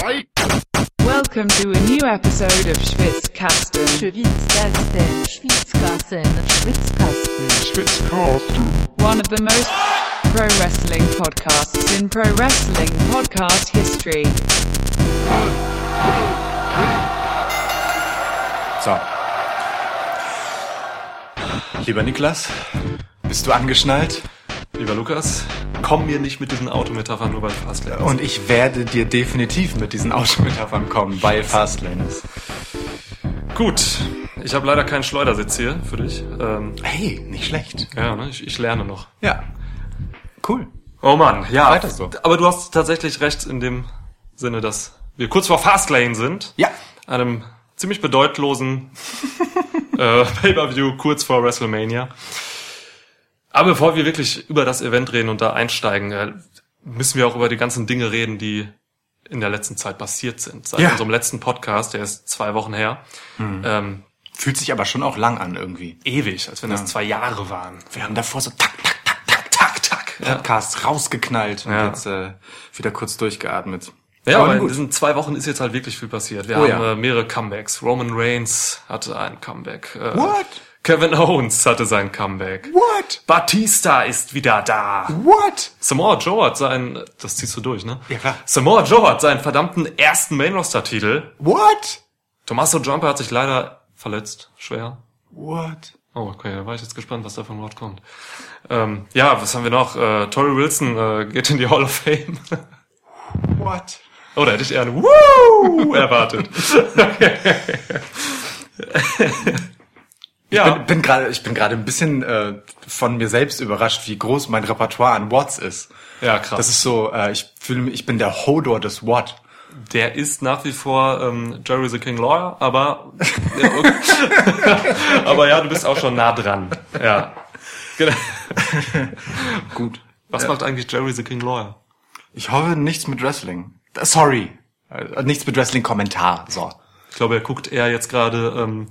Welcome to a new episode of Schwitzkasten. Schwitzkasten, Schwitzkasten, Schwitzkasten. One of the most pro wrestling podcasts in pro wrestling podcast history. So. Lieber Niklas, bist du angeschnallt? Lieber Lukas, komm mir nicht mit diesen Autometaphern nur weil Fastlane ist. Und ich werde dir definitiv mit diesen Autometaphern kommen, weil Fastlane ist. Gut, ich habe leider keinen Schleudersitz hier für dich. Ähm, Hey, nicht schlecht. ja, ne, ich, ich lerne noch. Ja. Cool. Oh Mann, ja. Weiter so. Aber du hast tatsächlich recht in dem Sinne, dass wir kurz vor Fastlane sind. Ja. Einem ziemlich bedeutlosen äh, Pay-Per-View kurz vor WrestleMania. Aber bevor wir wirklich über das Event reden und da einsteigen, äh, müssen wir auch über die ganzen Dinge reden, die in der letzten Zeit passiert sind. Seit Ja. unserem letzten Podcast, der ist zwei Wochen her. Ähm, Fühlt sich aber schon auch lang an irgendwie. ewig, als wenn das Ja. zwei Jahre waren. Wir haben davor so tak, tak, tak, tak, tak, tak Ja. Podcasts rausgeknallt und Ja. jetzt äh, wieder kurz durchgeatmet. Ja, Aber aber in diesen zwei Wochen ist jetzt halt wirklich viel passiert. Wir Oh haben äh, mehrere Comebacks. Roman Reigns hatte ein Comeback. Äh, What? Kevin Owens hatte sein Comeback. What? Batista ist wieder da. What? Samoa Joe hat seinen, das ziehst du durch, ne? Ja, klar. Samoa Joe hat seinen verdammten ersten Main Roster Titel. What? Tommaso Ciampa hat sich leider verletzt, schwer. What? Oh, okay, da war ich jetzt gespannt, was da von Wort kommt. Ähm, ja, was haben wir noch? Äh, Tori Wilson äh, geht in die Hall of Fame. What? Oh, da hätte ich eher ein Woo erwartet. ja, bin, bin gerade, ich bin gerade ein bisschen äh, von mir selbst überrascht, wie groß mein Repertoire an Watts ist. ja, krass. Das ist so, äh, ich fühle mich, ich bin der Hodor des Watt. Der ist nach wie vor ähm, Jerry the King Lawyer, aber ja, okay. aber ja, du bist auch schon nah dran. Ja. Genau. Gut. Was macht eigentlich Jerry the King Lawyer? Ich hoffe nichts mit Wrestling. Sorry, äh, nichts mit Wrestling-Kommentar. So. Ich glaube, er guckt eher jetzt gerade ähm,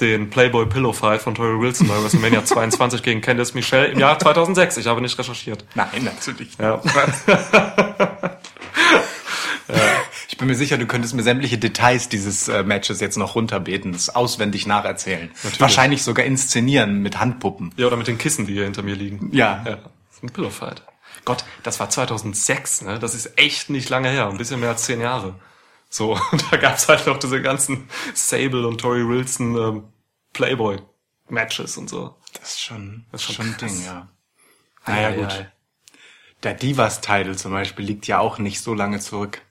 den Playboy Pillow Fight von Tori Wilson bei WrestleMania 22 gegen Candice Michelle im Jahr 2006. Ich habe nicht recherchiert. Nein, natürlich. Ja. Ich bin mir sicher, du könntest mir sämtliche Details dieses äh, Matches jetzt noch runterbeten, es auswendig nacherzählen. Wahrscheinlich sogar inszenieren mit Handpuppen. ja, oder mit den Kissen, die hier hinter mir liegen. Ja. Ja, das ist ein Pillow Fight. Gott, das war 2006, ne? Das ist echt nicht lange her, ein bisschen mehr als zehn Jahre. So, da gab's halt noch diese ganzen Sable und Tori Wilson ähm, Playboy Matches und so. Das ist schon, Das ist schon schon ein Ding, ja. Naja, ei, gut. ei. Der Divas-Title zum Beispiel liegt ja auch nicht so lange zurück.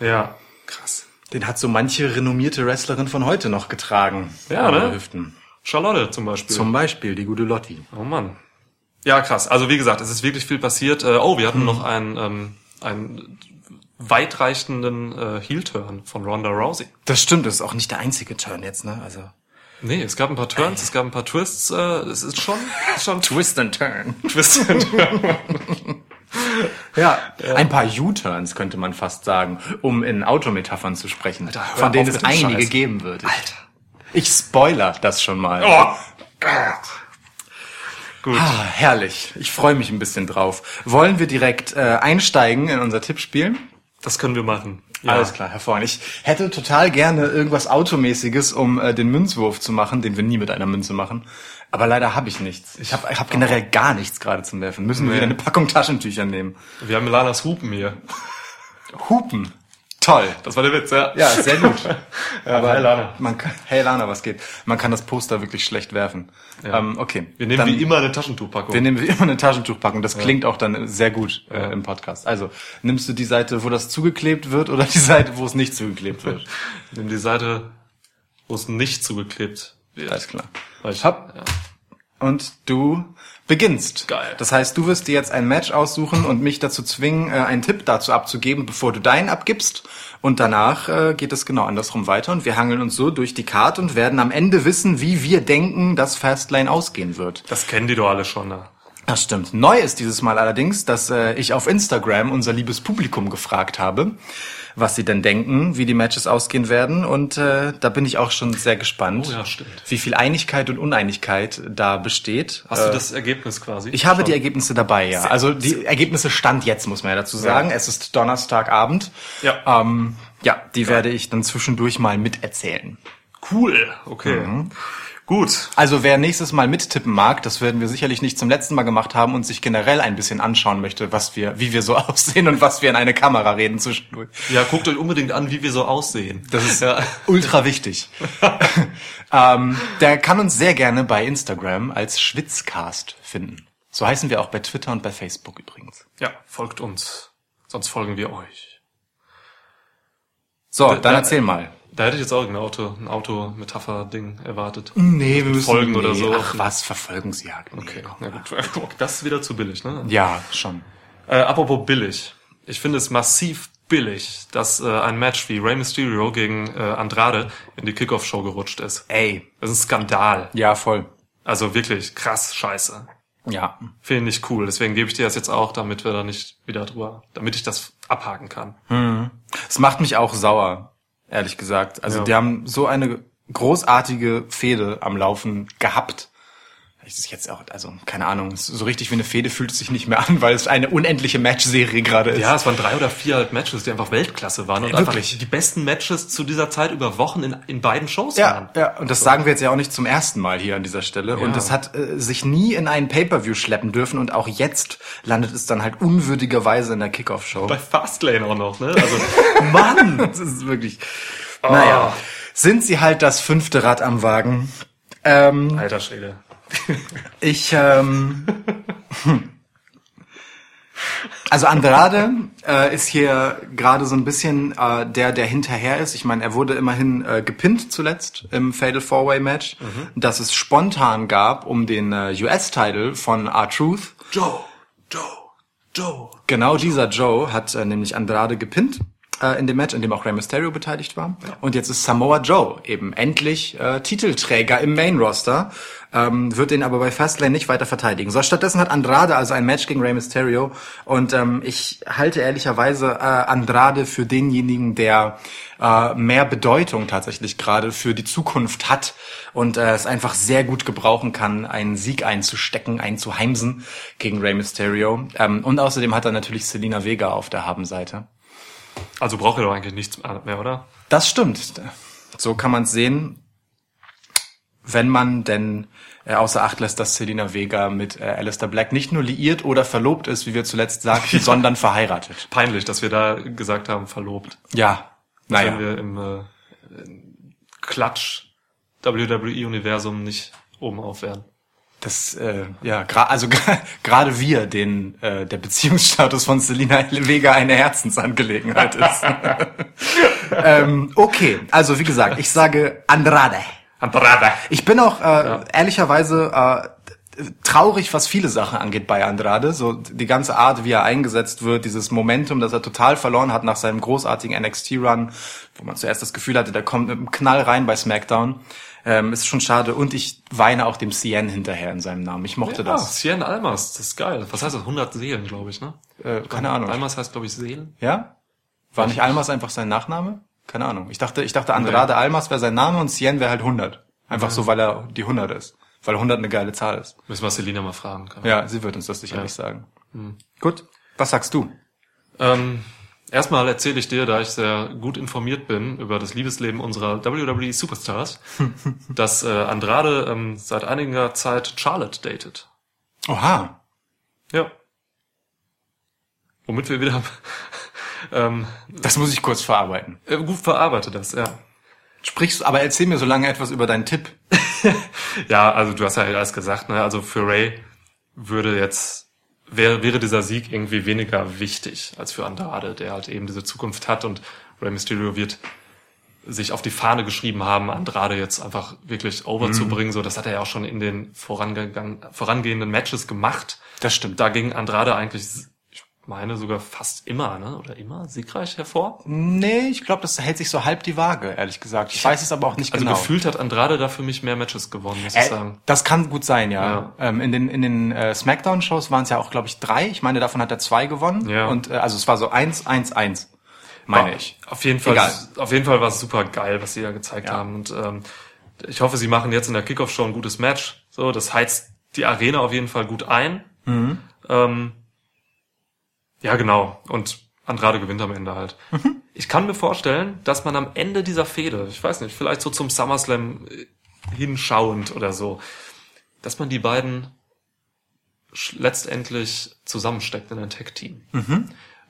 Ja, krass. Den hat so manche renommierte Wrestlerin von heute noch getragen. Ja, ne? den Hüften. Charlotte zum Beispiel. Zum Beispiel die gute Lotti. Oh Mann. Ja, krass. Also wie gesagt, es ist wirklich viel passiert. Äh, oh, wir hatten noch einen, ähm, einen weitreichenden äh, Heel-Turn von Ronda Rousey. Das stimmt, das ist auch nicht der einzige Turn jetzt, ne? Also Nee, es gab ein paar Turns, es gab ein paar Twists. Äh, es ist schon, schon Twist and Turn. Twist and Turn. Ja, ein paar U-Turns könnte man fast sagen, um in Autometaphern zu sprechen, Alter, von denen es einige Scheiß. geben wird. Alter. Ich spoiler das schon mal. Oh. Gut. Ah, herrlich. Ich freue mich ein bisschen drauf. Wollen wir direkt äh, einsteigen in unser Tippspiel? Das können wir machen. Ja. Alles klar, hervorragend. Ich hätte total gerne irgendwas Automäßiges, um äh, den Münzwurf zu machen, den wir nie mit einer Münze machen. Aber leider habe ich nichts. Ich habe hab generell gar nichts gerade zum Werfen. Müssen wir Nee. wieder eine Packung Taschentücher nehmen. Wir haben Lanas Hupen hier. Hupen. Toll. Das war der Witz, ja. Ja, sehr gut. Aber hey, Lana. Man kann, hey Lana, was geht? Man kann das Poster wirklich schlecht werfen. Ja. Ähm, okay. Wir nehmen Dann- wie immer eine Taschentuchpackung. Wir nehmen wie immer eine Taschentuchpackung. Das klingt auch dann sehr gut äh, im Podcast. Also, nimmst du die Seite, wo das zugeklebt wird oder die Seite, wo es nicht zugeklebt wird? Wir nehmen die Seite, wo es nicht zugeklebt wird. Alles klar. Weil ich, Hopp. Ja. Und du beginnst. Geil. Das heißt, du wirst dir jetzt ein Match aussuchen und mich dazu zwingen, äh, einen Tipp dazu abzugeben, bevor du deinen abgibst. Und danach äh, geht es genau andersrum weiter und wir hangeln uns so durch die Karte und werden am Ende wissen, wie wir denken, dass Fastlane ausgehen wird. Das kennen die doch alle schon. Ne? Das stimmt. Neu ist dieses Mal allerdings, dass äh, ich auf Instagram unser liebes Publikum gefragt habe, was sie denn denken, wie die Matches ausgehen werden. Und äh, da bin ich auch schon sehr gespannt, Oh ja, wie viel Einigkeit und Uneinigkeit da besteht. Hast du Äh, das Ergebnis quasi? Ich habe Schon. die Ergebnisse dabei, ja. Also die Ergebnisse stand jetzt, muss man ja dazu sagen. Es ist Donnerstagabend. Ja. Ähm, ja, die werde ich dann zwischendurch mal miterzählen. Cool. Okay. Mhm. Gut. Also wer nächstes Mal mittippen mag, das werden wir sicherlich nicht zum letzten Mal gemacht haben und sich generell ein bisschen anschauen möchte, was wir, wie wir so aussehen und was wir in eine Kamera reden zwischendurch. Ja, guckt euch unbedingt an, wie wir so aussehen. Das ist ja. ultra wichtig. ähm, der kann uns sehr gerne bei Instagram als Schwitzcast finden. So heißen wir auch bei Twitter und bei Facebook übrigens. ja, folgt uns. Sonst folgen wir euch. So, Da- dann da- erzähl mal. Da hätte ich jetzt auch ein Auto, ein Auto-Metapher-Ding erwartet. Nee, wir müssen Folgen oder so. Ach was, Verfolgungsjagd. Nee, Okay, komm. gut. Das ist wieder zu billig, ne? Ja, schon. Äh, apropos billig. Ich finde es massiv billig, dass äh, ein Match wie Rey Mysterio gegen äh, Andrade in die Kickoff-Show gerutscht ist. Ey. Das ist ein Skandal. Ja, voll. Also wirklich krass scheiße. Ja. Finde ich cool. Deswegen gebe ich dir das jetzt auch, damit wir da nicht wieder drüber, damit ich das abhaken kann. Es macht mich auch sauer, ehrlich gesagt. Also Ja. die haben so eine großartige Fehde am Laufen gehabt. Es ist jetzt auch, also keine Ahnung, es so richtig wie eine Fehde fühlt es sich nicht mehr an, weil es eine unendliche Matchserie gerade ist. Ja, es waren drei oder vier halt Matches, die einfach Weltklasse waren und Ja, einfach wirklich. die besten Matches zu dieser Zeit über Wochen in, in beiden Shows Ja, waren. ja, und das sagen wir jetzt ja auch nicht zum ersten Mal hier an dieser Stelle. Und Ja. das hat äh, sich nie in einen Pay-Per-View schleppen dürfen und auch jetzt landet es dann halt unwürdigerweise in der Kickoff-Show. Bei Fastlane auch noch, ne? Also, Mann, das ist wirklich. Naja, sind sie halt das fünfte Rad am Wagen. Ähm, alter Schwede. Ich, ähm, hm. also Andrade äh, ist hier gerade so ein bisschen äh, der, der hinterher ist. Ich meine, er wurde immerhin äh, gepinnt zuletzt im Fatal Four Way Match, das es spontan gab um den äh, US-Title von R-Truth. Joe, Joe, Joe. Genau dieser Joe hat äh, nämlich Andrade gepinnt äh, in dem Match, in dem auch Rey Mysterio beteiligt war. Und jetzt ist Samoa Joe eben endlich äh, Titelträger im Main Roster, ähm, wird den aber bei Fastlane nicht weiter verteidigen. So, stattdessen hat Andrade also ein Match gegen Rey Mysterio und ähm, ich halte ehrlicherweise äh, Andrade für denjenigen, der äh, mehr Bedeutung tatsächlich gerade für die Zukunft hat und äh, es einfach sehr gut gebrauchen kann, einen Sieg einzustecken, einzuheimsen gegen Rey Mysterio. Ähm, und außerdem hat er natürlich Selina Vega auf der Habenseite. Also braucht er doch eigentlich nichts mehr, oder? Das stimmt. So kann man es sehen, wenn man denn äh, außer Acht lässt, dass Selina Vega mit äh, Alistair Black nicht nur liiert oder verlobt ist, wie wir zuletzt sagten, sondern verheiratet. Peinlich, dass wir da gesagt haben, verlobt. Ja, Wenn naja. wir im äh, Klatsch WWE-Universum nicht oben auf. Das, äh, ja, gra also gerade wir, den äh, der Beziehungsstatus von Selina Vega eine Herzensangelegenheit ist. ähm, okay, also wie gesagt, ich sage Andrade. Andrade. Ich bin auch äh, ehrlicherweise äh, traurig, was viele Sachen angeht bei Andrade. So die ganze Art, wie er eingesetzt wird, dieses Momentum, das er total verloren hat nach seinem großartigen NXT-Run, wo man zuerst das Gefühl hatte, der kommt mit einem Knall rein bei SmackDown. Ähm, ist schon schade. Und ich weine auch dem Cien hinterher in seinem Namen. Ich mochte Ja, das. Cien Almas, das ist geil. Was heißt das? 100 Seelen, glaube ich, ne? Äh, keine Ahnung. Almas heißt, glaube ich, Seelen. Ja? War nicht Almas einfach sein Nachname? Keine Ahnung. Ich dachte, ich dachte Andrade Almas wäre sein Name und Cien wäre halt 100. Einfach so, weil er die 100 ist. Weil 100 eine geile Zahl ist. Müssen wir Selina mal fragen. Kann. Ja, sie wird uns das sicherlich sagen. Gut, was sagst du? Ähm, erstmal erzähle ich dir, da ich sehr gut informiert bin über das Liebesleben unserer WWE Superstars, dass äh, Andrade ähm, seit einiger Zeit Charlotte datet. Oha. Ja. Womit wir wieder ähm, Das muss ich kurz verarbeiten. äh, gut verarbeitet das, ja. Sprichst, aber erzähl mir so lange etwas über deinen Tipp. Ja, also du hast ja alles gesagt, ne? Also für Ray würde jetzt wäre, wäre dieser Sieg irgendwie weniger wichtig als für Andrade, der halt eben diese Zukunft hat und Rey Mysterio wird sich auf die Fahne geschrieben haben, Andrade jetzt einfach wirklich over zu bringen. So, das hat er ja auch schon in den vorangegangen, vorangehenden Matches gemacht. Das stimmt. Da ging Andrade eigentlich meine sogar fast immer, ne? Oder immer siegreich hervor. Nee, ich glaube, das hält sich so halb die Waage, ehrlich gesagt. Ich weiß es aber auch nicht Also genau. gefühlt hat Andrade da für mich mehr Matches gewonnen, muss ich Äh, sagen. das kann gut sein, ja. Ja. Ähm, in den, in den äh, Smackdown-Shows waren es ja auch, glaube ich, drei. Ich meine, davon hat er zwei gewonnen. Ja. Und äh, also es war so eins, eins, eins, meine ich. Auf jeden Fall, Egal. auf jeden Fall war es super geil, was sie da gezeigt Ja. haben. Und ähm, ich hoffe, sie machen jetzt in der Kickoff-Show ein gutes Match. So, das heizt die Arena auf jeden Fall gut ein. Mhm. Ähm, ja, genau. Und Andrade gewinnt am Ende halt. Mhm. Ich kann mir vorstellen, dass man am Ende dieser Fehde, ich weiß nicht, vielleicht so zum SummerSlam äh, hinschauend oder so, dass man die beiden letztendlich zusammensteckt in ein Tag-Team.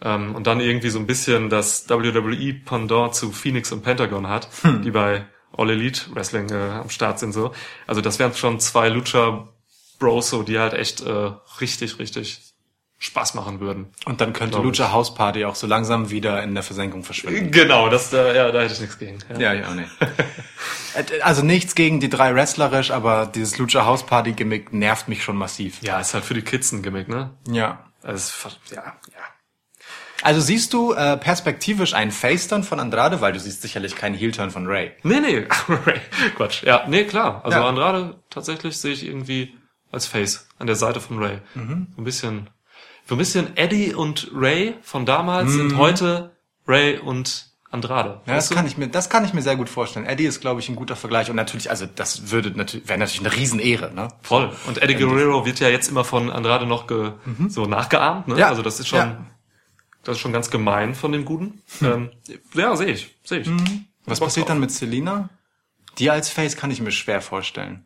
Ähm, und dann irgendwie so ein bisschen das WWE-Pendant zu Phoenix und Pentagon hat, die bei All Elite Wrestling äh, am Start sind so. Also das wären schon zwei Lucha-Bros, so, die halt echt äh, richtig, richtig Spaß machen würden. Und dann könnte. Lucha House Party auch so langsam wieder in der Versenkung verschwinden. Genau, das, äh, ja, da hätte ich nichts gegen. Ja. Ja, ja, nee. Äh, also nichts gegen die drei wrestlerisch, aber dieses Lucha House Party Gimmick nervt mich schon massiv. ja, ist halt für die Kids ein Gimmick, ne? Ja. Also, ja, ja. Also siehst du äh, perspektivisch einen Face-Turn von Andrade, weil du siehst sicherlich keinen Heel-Turn von Ray. Nee, nee, Quatsch. Ja, nee, klar. Also Ja. Andrade tatsächlich sehe ich irgendwie als Face an der Seite von Ray. Mhm. So ein bisschen, so ein bisschen Eddie und Ray von damals Mhm. sind heute Ray und Andrade. Ja, das kann ich mir, das kann ich mir sehr gut vorstellen. Eddie ist, glaube ich, ein guter Vergleich und natürlich, also das würde natürlich, wäre natürlich eine Riesenehre, ne? Voll. Und Eddie Guerrero wird ja jetzt immer von Andrade noch ge, so nachgeahmt, ne? Mhm. Ja. Also das ist schon, Ja. das ist schon ganz gemein von dem Guten. Ähm, ja, sehe ich, sehe ich. Mhm. Was passiert dann mit Selina? Die als Face kann ich mir schwer vorstellen.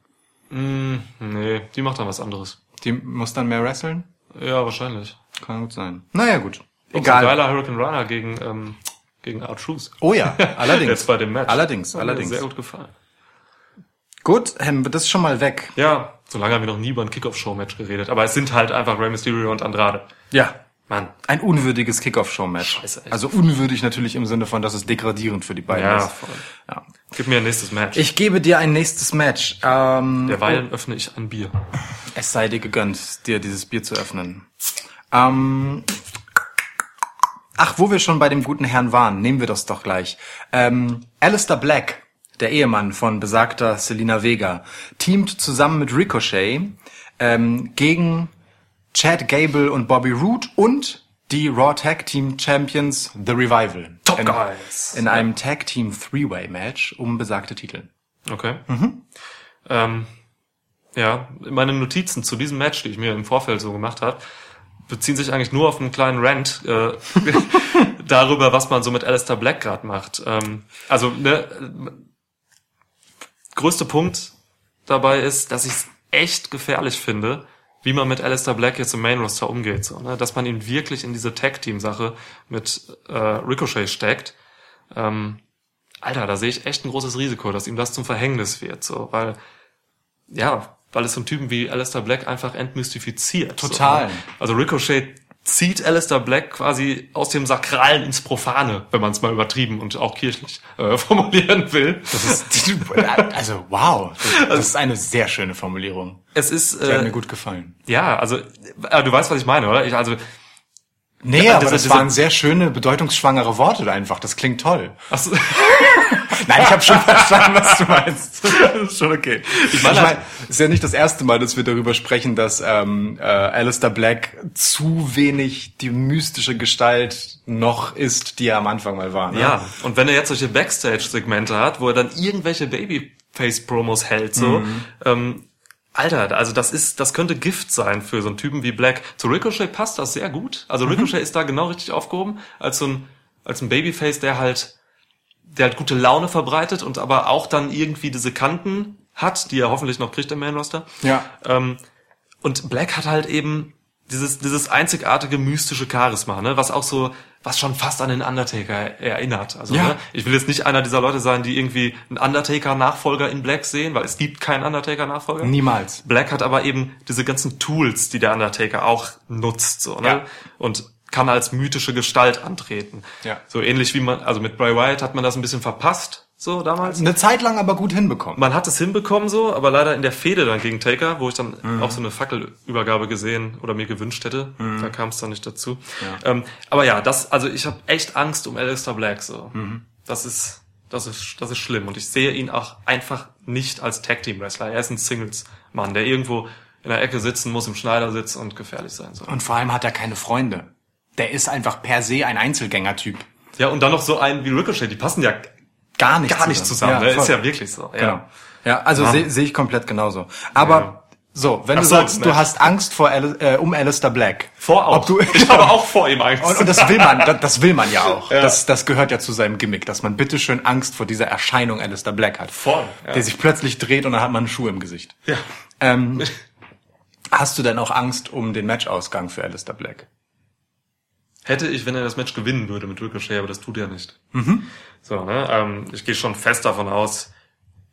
Nee, die macht dann was anderes. Die muss dann mehr wresteln? Ja, wahrscheinlich. Kann gut sein. Naja, gut. Egal. So ein geiler Hurricane Runner gegen, ähm, gegen Art Truth. Oh ja, allerdings. Jetzt bei dem Match. Allerdings, allerdings. Sehr gut gefallen. Gut, ähm, das ist schon mal weg. Ja, solange haben wir noch nie über ein Kickoff-Show-Match geredet. Aber es sind halt einfach Rey Mysterio und Andrade. Ja. Mann. Ein unwürdiges Kickoff-Show-Match. Also unwürdig natürlich im Sinne von, dass es degradierend für die beiden Ja, ist. voll. Ja. Gib mir ein nächstes Match. Ich gebe dir ein nächstes Match. Ähm, Derweilen öffne ich ein Bier. Es sei dir gegönnt, dir dieses Bier zu öffnen. Ähm, ach, wo wir schon bei dem guten Herrn waren, nehmen wir das doch gleich. Ähm, Alistair Black, der Ehemann von besagter Selena Vega, teamt zusammen mit Ricochet ähm, gegen Chad Gable und Bobby Roode und die Raw Tag Team Champions The Revival. Top in, Guys. In einem Tag Team Three-Way Match um besagte Titel. Okay. Mhm. Ähm, ja, meine Notizen zu diesem Match, die ich mir im Vorfeld so gemacht habe, beziehen sich eigentlich nur auf einen kleinen Rant äh, darüber, was man so mit Alistair Black gerade macht. Ähm, also, ne, größte Punkt dabei ist, dass ich es echt gefährlich finde, wie man mit Alistair Black jetzt im Main Roster umgeht, so, ne? dass man ihn wirklich in diese Tag Team Sache mit äh, Ricochet steckt. Ähm, Alter, da sehe ich echt ein großes Risiko, dass ihm das zum Verhängnis wird, so, weil ja, weil es so einen Typen wie Alistair Black einfach entmystifiziert. Total. So, ne? Also Ricochet zieht Alistair Black quasi aus dem Sakralen ins Profane, wenn man es mal übertrieben und auch kirchlich äh, formulieren will. Das ist, also wow, das, das ist eine sehr schöne Formulierung. Es ist Die hat äh, mir gut gefallen. ja, also äh, du weißt, was ich meine, oder? Ich, also Nee, Ja, aber das- das, waren sehr schöne, bedeutungsschwangere Worte einfach. Das klingt toll. achso, Nein, ich habe schon verstanden, was du meinst. Das ist schon okay. Ich meine meine, halt- es ist ja nicht das erste Mal, dass wir darüber sprechen, dass ähm, äh, Alistair Black zu wenig die mystische Gestalt noch ist, die er am Anfang mal war. Ne? ja. Und wenn er jetzt solche Backstage-Segmente hat, wo er dann irgendwelche Babyface-Promos hält, so, Mhm. ähm, Alter, also das ist, das könnte Gift sein für so einen Typen wie Black. Zu Ricochet passt das sehr gut. Also Ricochet ist da genau richtig aufgehoben, als so ein, als ein Babyface, der halt, der halt gute Laune verbreitet und aber auch dann irgendwie diese Kanten hat, die er hoffentlich noch kriegt im Main Roster. Ja. Ähm, und Black hat halt eben dieses, dieses einzigartige mystische Charisma, ne, was auch so, was schon fast an den Undertaker erinnert. Also, Ja. ne, ich will jetzt nicht einer dieser Leute sein, die irgendwie einen Undertaker-Nachfolger in Black sehen, weil es gibt keinen Undertaker-Nachfolger. Niemals. Black hat aber eben diese ganzen Tools, die der Undertaker auch nutzt, so, ne? Ja. Und kann als mythische Gestalt antreten. Ja. So ähnlich wie man, also mit Bray Wyatt hat man das ein bisschen verpasst, so damals. Eine Zeit lang aber gut hinbekommen. Man hat es hinbekommen so, aber leider in der Fehde dann gegen Taker, wo ich dann Mhm. auch so eine Fackelübergabe gesehen oder mir gewünscht hätte, da kam es dann nicht dazu. Ähm, aber ja, das, also ich habe echt Angst um Alistair Black so. Mhm. Das ist, das ist, das ist schlimm und ich sehe ihn auch einfach nicht als Tag Team Wrestler. Er ist ein Singles Mann, der irgendwo in der Ecke sitzen muss, im Schneidersitz und gefährlich sein soll. Und vor allem hat er keine Freunde. Der ist einfach per se ein Einzelgängertyp. Ja, und dann noch so einen wie Ricochet, die passen ja Gar nicht gar nicht zusammen. ne? voll. ist ja wirklich so. Ja. Genau. Ja, also Ja. sehe seh ich komplett genauso. Aber Ja. so, wenn Ach du so, sagst, du Match. hast Angst vor Al äh, um Alistair Black. Vor auch. Ob du, ich habe auch vor ihm Angst. und, und das will man, das, das will man ja auch. Ja. Das, das gehört ja zu seinem Gimmick, dass man bitteschön Angst vor dieser Erscheinung Alistair Black hat. Voll, ja. Der sich plötzlich dreht und dann hat man einen Schuh im Gesicht. ja. Ähm, hast du denn auch Angst um den Matchausgang für Alistair Black? Hätte ich, wenn er das Match gewinnen würde mit Ricochet, aber das tut er nicht. Mhm. So, ne? Ähm, ich gehe schon fest davon aus,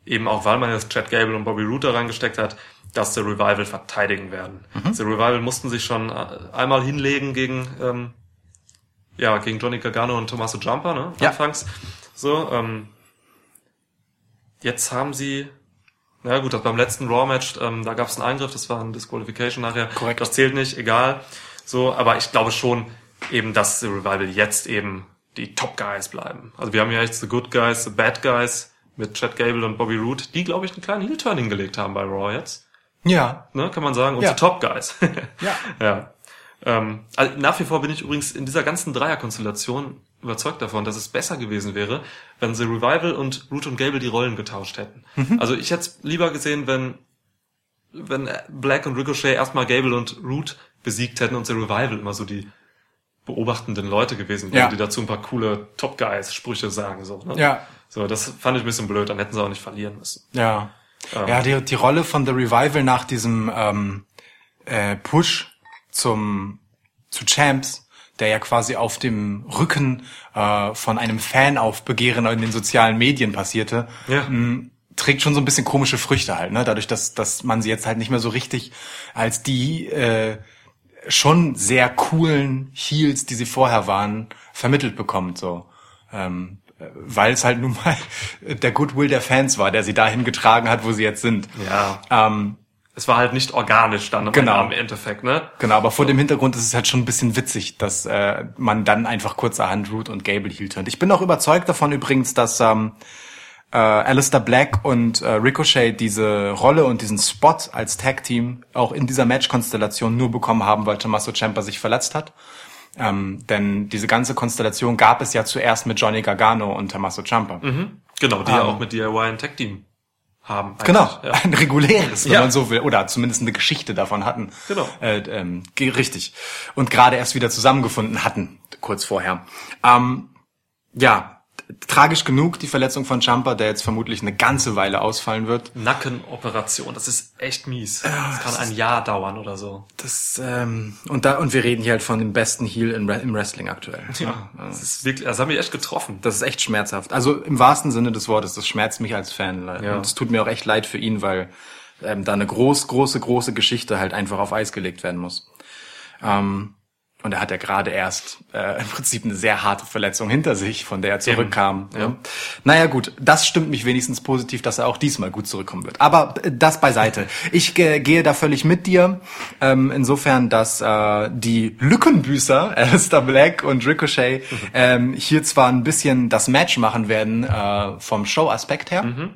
eben auch weil man jetzt Chad Gable und Bobby Roode da reingesteckt hat, dass der Revival verteidigen werden. Mhm. Die Revival mussten sich schon äh, einmal hinlegen gegen, ähm, ja, gegen Johnny Gargano und Tommaso Ciampa, ne? Ja. Anfangs. So, ähm, jetzt haben sie, na gut, das beim letzten Raw-Match, ähm, da gab es einen Eingriff, das war ein Disqualification nachher. Korrekt. Das zählt nicht, egal. So, aber ich glaube schon eben, dass die Revival jetzt eben die Top Guys bleiben. Also wir haben ja echt The Good Guys, The Bad Guys mit Chad Gable und Bobby Roode, die glaube ich einen kleinen Heel-Turn hingelegt haben bei Raw jetzt. Ja. Ne, kann man sagen. Und Ja. die Top Guys. Ja. ja. Ähm, also nach wie vor bin ich übrigens in dieser ganzen Dreierkonstellation überzeugt davon, dass es besser gewesen wäre, wenn The Revival und Root und Gable die Rollen getauscht hätten. Mhm. Also ich hätte es lieber gesehen, wenn wenn Black und Ricochet erstmal Gable und Root besiegt hätten und The Revival immer so die beobachtenden Leute gewesen wären, Ja. die dazu ein paar coole Top Guys Sprüche sagen so. Ne? Ja. So, das fand ich ein bisschen blöd. Dann hätten sie auch nicht verlieren müssen. Ja. Ähm. Ja, die, die Rolle von The Revival nach diesem ähm, äh, Push zum zu Champs, der ja quasi auf dem Rücken äh, von einem Fanaufbegehren in den sozialen Medien passierte, Ja. mh, trägt schon so ein bisschen komische Früchte halt, ne? Dadurch, dass, dass man sie jetzt halt nicht mehr so richtig als die äh, schon sehr coolen Heels, die sie vorher waren, vermittelt bekommt. So. Ähm, äh, weil es halt nun mal der Goodwill der Fans war, der sie dahin getragen hat, wo sie jetzt sind. Ja. Ähm, Es war halt nicht organisch dann Genau. Im Endeffekt, ne? genau, aber vor dem Hintergrund ist es halt schon ein bisschen witzig, dass äh, man dann einfach kurzerhand Root und Gable hielt. Und ich bin auch überzeugt davon übrigens, dass ähm, äh, Alistair Black und äh, Ricochet diese Rolle und diesen Spot als Tag-Team auch in dieser Match-Konstellation nur bekommen haben, weil Tommaso Ciampa sich verletzt hat. Ähm, denn diese ganze Konstellation gab es ja zuerst mit Johnny Gargano und Tommaso Ciampa. Genau, die ja Ähm. auch mit DIY ein Tag-Team haben. eigentlich. Genau, Ja. ein reguläres, wenn Ja. man so will, oder zumindest eine Geschichte davon hatten. Genau. Äh, ähm, richtig. Und gerade erst wieder zusammengefunden hatten, kurz vorher. Ähm, ja, tragisch genug die Verletzung von Champa, der jetzt vermutlich eine ganze Weile ausfallen wird. Nackenoperation, das ist echt mies. Das kann ein Jahr dauern oder so. Das, ähm, und da, und wir reden hier halt von dem besten Heel im, im Wrestling aktuell. Ja, das ist wirklich, das hat mich echt getroffen. Das ist echt schmerzhaft. Also im wahrsten Sinne des Wortes, das schmerzt mich als Fan. Ja. Und es tut mir auch echt leid für ihn, weil ähm, da eine groß, große, große Geschichte halt einfach auf Eis gelegt werden muss. Ähm, und er hat ja gerade erst äh, im Prinzip eine sehr harte Verletzung hinter sich, von der er zurückkam. Ja. Ja. Naja gut, das stimmt mich wenigstens positiv, dass er auch diesmal gut zurückkommen wird. Aber äh, das beiseite. Ich äh, gehe da völlig mit dir. Ähm, insofern, dass äh, die Lückenbüßer, Alistair Black und Ricochet, ähm, hier zwar ein bisschen das Match machen werden äh, vom Show-Aspekt her. Ähm,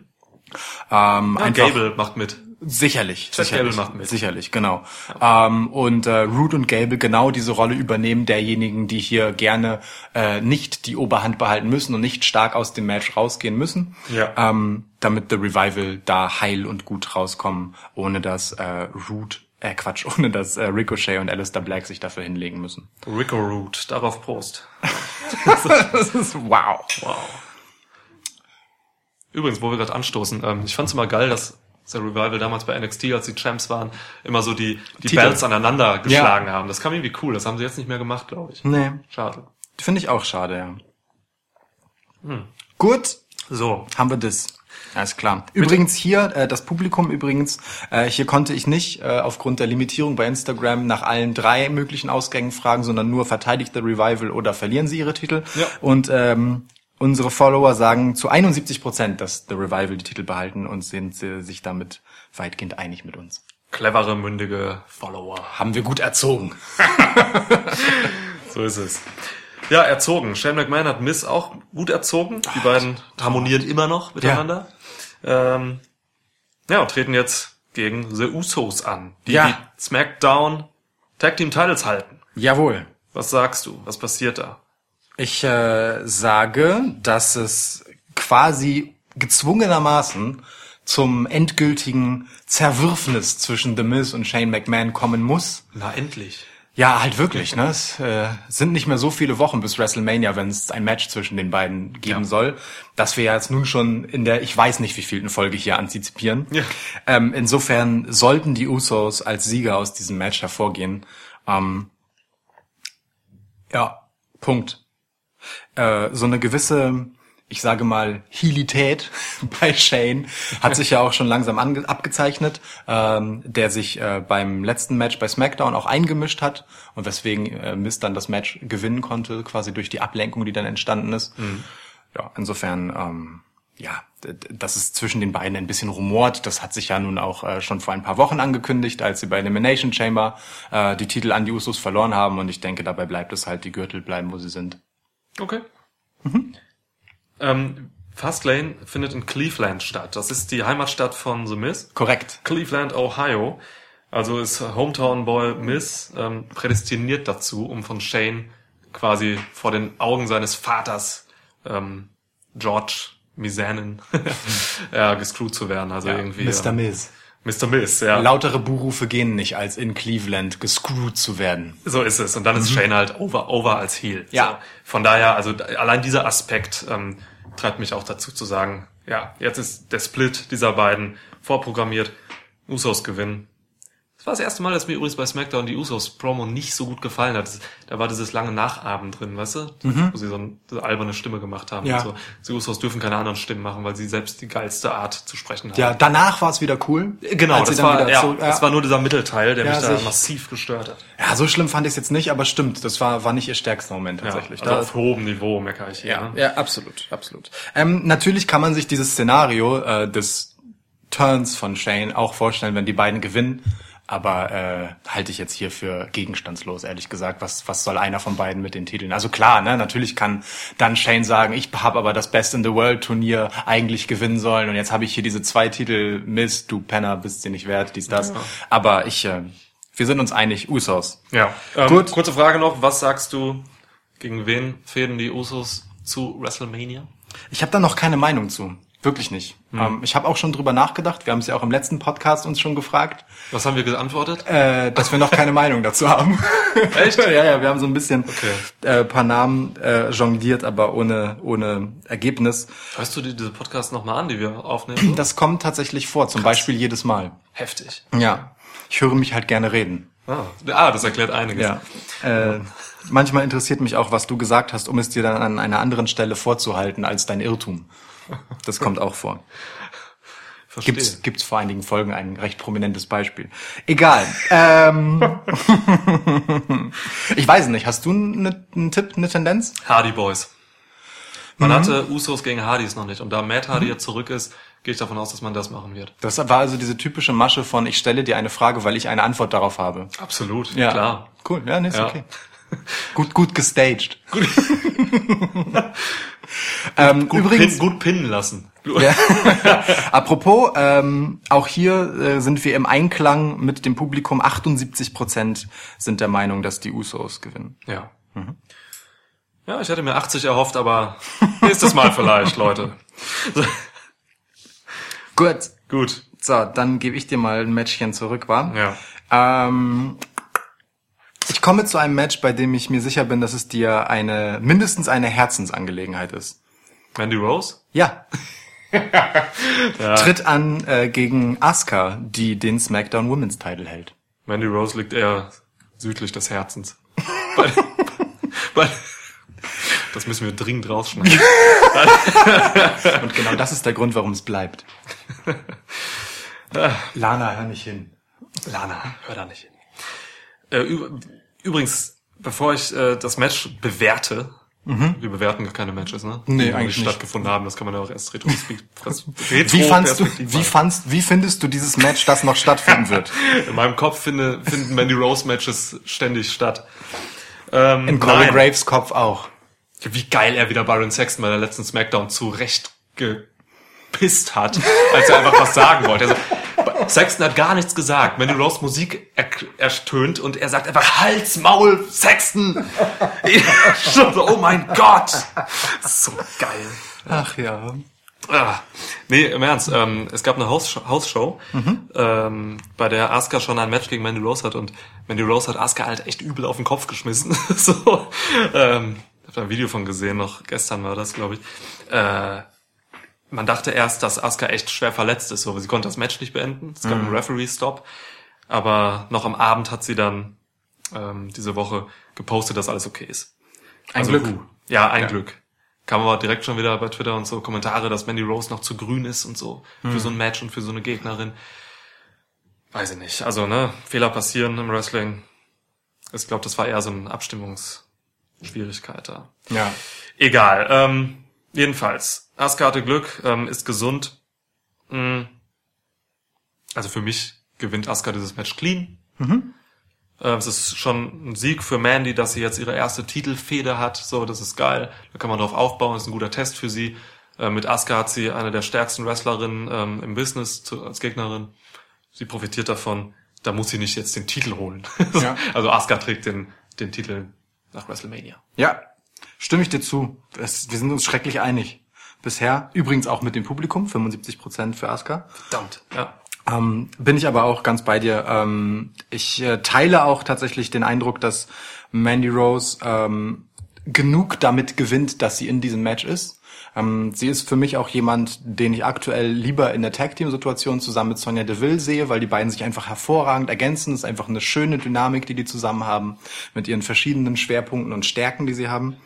Ja, einfach, Gable macht mit. Sicherlich, Chad sicherlich, Gable macht mit. sicherlich, genau. Ähm, und äh, Root und Gable genau diese Rolle übernehmen derjenigen, die hier gerne äh, nicht die Oberhand behalten müssen und nicht stark aus dem Match rausgehen müssen, Ja. ähm, damit The Revival da heil und gut rauskommen, ohne dass äh, Root, äh Quatsch, ohne dass äh, Ricochet und Alistair Black sich dafür hinlegen müssen. Rico Root, darauf Prost. das ist wow. Wow. Übrigens, wo wir gerade anstoßen, ähm, ich fand's immer geil, dass der Revival damals bei NXT, als die Champs waren, immer so die, die Titel. Belts aneinander geschlagen haben. Das kam irgendwie cool. Das haben sie jetzt nicht mehr gemacht, glaube ich. Nee, Schade. finde ich auch schade, ja. Hm. Gut, So. haben wir das. Alles klar. Übrigens hier, äh, das Publikum übrigens, äh, hier konnte ich nicht äh, aufgrund der Limitierung bei Instagram nach allen drei möglichen Ausgängen fragen, sondern nur verteidigt der Revival oder verlieren sie ihre Titel. Ja. Und ähm, unsere Follower sagen zu 71 Prozent, dass The Revival die Titel behalten und sind äh, sich damit weitgehend einig mit uns. Clevere, mündige Follower. Haben wir gut erzogen. So ist es. Ja, erzogen. Shane McMahon hat Miss auch gut erzogen. Die beiden harmonieren immer noch miteinander. Ähm, ja, und treten jetzt gegen The Usos an, die Ja. die SmackDown Tag Team Titles halten. Jawohl. Was sagst du? Was passiert da? Ich äh, sage, dass es quasi gezwungenermaßen zum endgültigen Zerwürfnis zwischen The Miz und Shane McMahon kommen muss. Na, endlich. Ja, halt wirklich. Ne? Es äh, sind nicht mehr so viele Wochen bis WrestleMania, wenn es ein Match zwischen den beiden geben Ja. soll, dass wir ja jetzt nun schon in der, ich weiß nicht wie vielten Folge hier antizipieren. Ja. Ähm, insofern sollten die Usos als Sieger aus diesem Match hervorgehen. Ähm, ja, Punkt. Äh, so eine gewisse, ich sage mal, Hilität bei Shane hat sich ja auch schon langsam abgezeichnet, ähm, der sich äh, beim letzten Match bei SmackDown auch eingemischt hat und weswegen äh, Miz dann das Match gewinnen konnte, quasi durch die Ablenkung, die dann entstanden ist. Ja, insofern, ähm, ja, d- d- dass es zwischen den beiden ein bisschen rumort, das hat sich ja nun auch äh, schon vor ein paar Wochen angekündigt, als sie bei Elimination Chamber äh, die Titel an die Usos verloren haben und ich denke, dabei bleibt es halt, die Gürtel bleiben, wo sie sind. Okay. Ähm, Fastlane findet in Cleveland statt. Das ist die Heimatstadt von The Miz. Korrekt. Cleveland, Ohio. Also ist Hometown Boy Miz ähm, prädestiniert dazu, um von Shane quasi vor den Augen seines Vaters ähm, George Mizanin ja, gescrewt zu werden. Also irgendwie Mr. ähm, Miz. Mr. Miz, ja. Lautere Buhrufe gehen nicht, als in Cleveland gescrewt zu werden. So ist es. Und dann ist Shane halt over, over als Heel. Mhm. Ja. So. Von daher, also allein dieser Aspekt ähm, treibt mich auch dazu zu sagen, ja, jetzt ist der Split dieser beiden vorprogrammiert. Usos gewinnen. Das war das erste Mal, dass mir übrigens bei SmackDown die Usos Promo nicht so gut gefallen hat. Da war dieses lange Nachahmen drin, weißt du? Wo sie so eine, alberne Stimme gemacht haben. Mhm. Ja. Und so. Die Usos dürfen keine anderen Stimmen machen, weil sie selbst die geilste Art zu sprechen haben. Ja, danach war es wieder cool. Genau, das war, wieder ja, so- das war nur dieser Mittelteil, der Ja, mich da massiv gestört hat. ja, so schlimm fand ich es jetzt nicht, aber stimmt, das war, war nicht ihr stärkster Moment tatsächlich. Ja, also auf hohem Niveau meckere ich hier. Ja, ne? ja, absolut, absolut. Ähm, natürlich kann man sich dieses Szenario äh, des Turns von Shane auch vorstellen, wenn die beiden gewinnen. Aber äh, halte ich jetzt hier für gegenstandslos, ehrlich gesagt. Was, was soll einer von beiden mit den Titeln? Also klar, ne, natürlich kann dann Shane sagen, ich habe aber das Best in the World Turnier eigentlich gewinnen sollen und jetzt habe ich hier diese zwei Titel, Miss, du Penner, bist dir nicht wert, dies, das. Aber ich, äh, wir sind uns einig, Usos. Ja. Ähm, Gut. Kurze Frage noch, was sagst du, gegen wen fäden die Usos zu WrestleMania? Ich habe da noch keine Meinung zu. Wirklich nicht. Ähm, ich habe auch schon drüber nachgedacht. Wir haben es ja auch im letzten Podcast uns schon gefragt, Was haben wir geantwortet? äh, dass wir noch keine Meinung dazu haben. Echt? ja, ja, wir haben so ein bisschen Okay. äh, paar Namen äh, jongliert, aber ohne ohne Ergebnis. Hörst du dir diese Podcasts nochmal an, die wir aufnehmen? Das kommt tatsächlich vor, zum Beispiel jedes Mal. Heftig. Ja, ich höre mich halt gerne reden. Ah, ah, das erklärt einiges. Ja. Äh, manchmal interessiert mich auch, was du gesagt hast, um es dir dann an einer anderen Stelle vorzuhalten als dein Irrtum. Das kommt auch vor. Verstehe. Gibt's, gibt's vor einigen Folgen ein recht prominentes Beispiel. Egal. ähm, ich weiß nicht, hast du einen, einen Tipp, eine Tendenz? Hardy Boys. Man Mhm. hatte Usos gegen Hardys noch nicht. Und da Matt Hardy jetzt zurück ist, gehe ich davon aus, dass man das machen wird. Das war also diese typische Masche von, ich stelle dir eine Frage, weil ich eine Antwort darauf habe. Absolut, Ja, klar. Cool, ja, nee, ist Ja. okay. Gut, gut gestaged. ähm, Gut, übrigens, pin, gut pinnen lassen. Ja. Apropos, ähm, auch hier äh, sind wir im Einklang mit dem Publikum. 78 Prozent sind der Meinung, dass die Usos gewinnen. Ja. Mhm. Ja, ich hätte mir 80 erhofft, aber nächstes Mal vielleicht, Leute. So, Gut. gut. So, dann gebe ich dir mal ein Matchchen zurück, wa? Ja. Ähm, ich komme zu einem Match, bei dem ich mir sicher bin, dass es dir eine mindestens eine Herzensangelegenheit ist. Mandy Rose? Ja. Tritt an äh, gegen Asuka, die den SmackDown Women's Title hält. Mandy Rose liegt eher südlich des Herzens. bei, bei, das müssen wir dringend rausschneiden. Und genau das ist der Grund, warum es bleibt. Lana, hör nicht hin. Lana, hör da nicht hin. Äh, üb- übrigens, bevor ich äh, das Match bewerte, Wir bewerten gar keine Matches, ne? Mhm. Nee, Die eigentlich nicht stattgefunden haben. Das kann man ja auch erst retrospekt- Wie fandst du, wie fandst, wie findest du dieses Match, das noch stattfinden wird? In meinem Kopf finde, finden Mandy Rose Matches ständig statt. Ähm, In Corey. Graves Kopf auch. Wie geil er wieder Byron Sexton bei der letzten Smackdown zurecht gepisst hat, als er einfach was sagen wollte. Also, Sexton hat gar nichts gesagt. Mandy Rose Musik er ertönt und er sagt einfach Hals, Maul, Sexton. oh mein Gott. So geil. Ach ja. Ah, nee, im Ernst. Ähm, es gab eine Hausshow, Hausshow ähm, bei der Asuka schon ein Match gegen Mandy Rose hat und Mandy Rose hat Asuka halt echt übel auf den Kopf geschmissen. so, ähm, ich habe da ein Video von gesehen, noch gestern war das, glaube ich. Äh, man dachte erst, dass Asuka echt schwer verletzt ist, aber sie konnte das Match nicht beenden. Es gab einen Referee-Stop. Aber noch am Abend hat sie dann ähm, diese Woche gepostet, dass alles okay ist. Ein Also, Glück. huh. Ja, ein Ja. Glück. Kam aber direkt schon wieder bei Twitter und so Kommentare, dass Mandy Rose noch zu grün ist und so Hm. für so ein Match und für so eine Gegnerin. Weiß ich nicht. Also, ne, Fehler passieren im Wrestling. Ich glaube, das war eher so eine Abstimmungsschwierigkeit da. Ja. Egal. Ähm, jedenfalls, Asuka hatte Glück, ähm, ist gesund. Mm. Also für mich gewinnt Asuka dieses Match clean. Äh, es ist schon ein Sieg für Mandy, dass sie jetzt ihre erste Titelfehde hat. So, das ist geil. Da kann man drauf aufbauen. Das ist ein guter Test für sie. Äh, mit Asuka hat sie eine der stärksten Wrestlerinnen ähm, im Business zu, als Gegnerin. Sie profitiert davon. Da muss sie nicht jetzt den Titel holen. Ja. Also Asuka trägt den, den Titel nach WrestleMania. Ja, stimme ich dir zu. Das, wir sind uns schrecklich einig. Bisher, übrigens auch mit dem Publikum, 75% für Asuka. Verdammt. Ja. Ähm, bin ich aber auch ganz bei dir. Ähm, ich äh, teile auch tatsächlich den Eindruck, dass Mandy Rose ähm, genug damit gewinnt, dass sie in diesem Match ist. Ähm, sie ist für mich auch jemand, den ich aktuell lieber in der Tag-Team-Situation zusammen mit Sonja Deville sehe, weil die beiden sich einfach hervorragend ergänzen. Es ist einfach eine schöne Dynamik, die die zusammen haben, mit ihren verschiedenen Schwerpunkten und Stärken, die sie haben.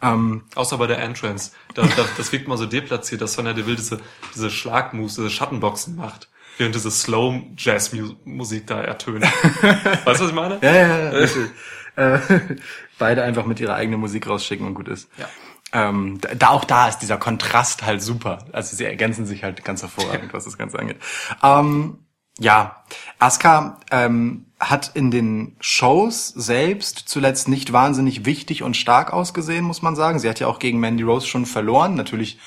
Ähm, Außer bei der Entrance. Da, da, das wirkt mal so deplatziert, dass Sonja Deville diese, diese Schlagmoves, diese Schattenboxen macht. Während diese Slow-Jazz-Musik da ertönt. weißt du, was ich meine? Ja, ja, ja. äh, beide einfach mit ihrer eigenen Musik rausschicken und gut ist. Ja. Ähm, da, auch da ist dieser Kontrast halt super. Also sie ergänzen sich halt ganz hervorragend, was das Ganze angeht. Ähm, ja, Asuka ähm, hat in den Shows selbst zuletzt nicht wahnsinnig wichtig und stark ausgesehen, muss man sagen. Sie hat ja auch gegen Mandy Rose schon verloren. Natürlich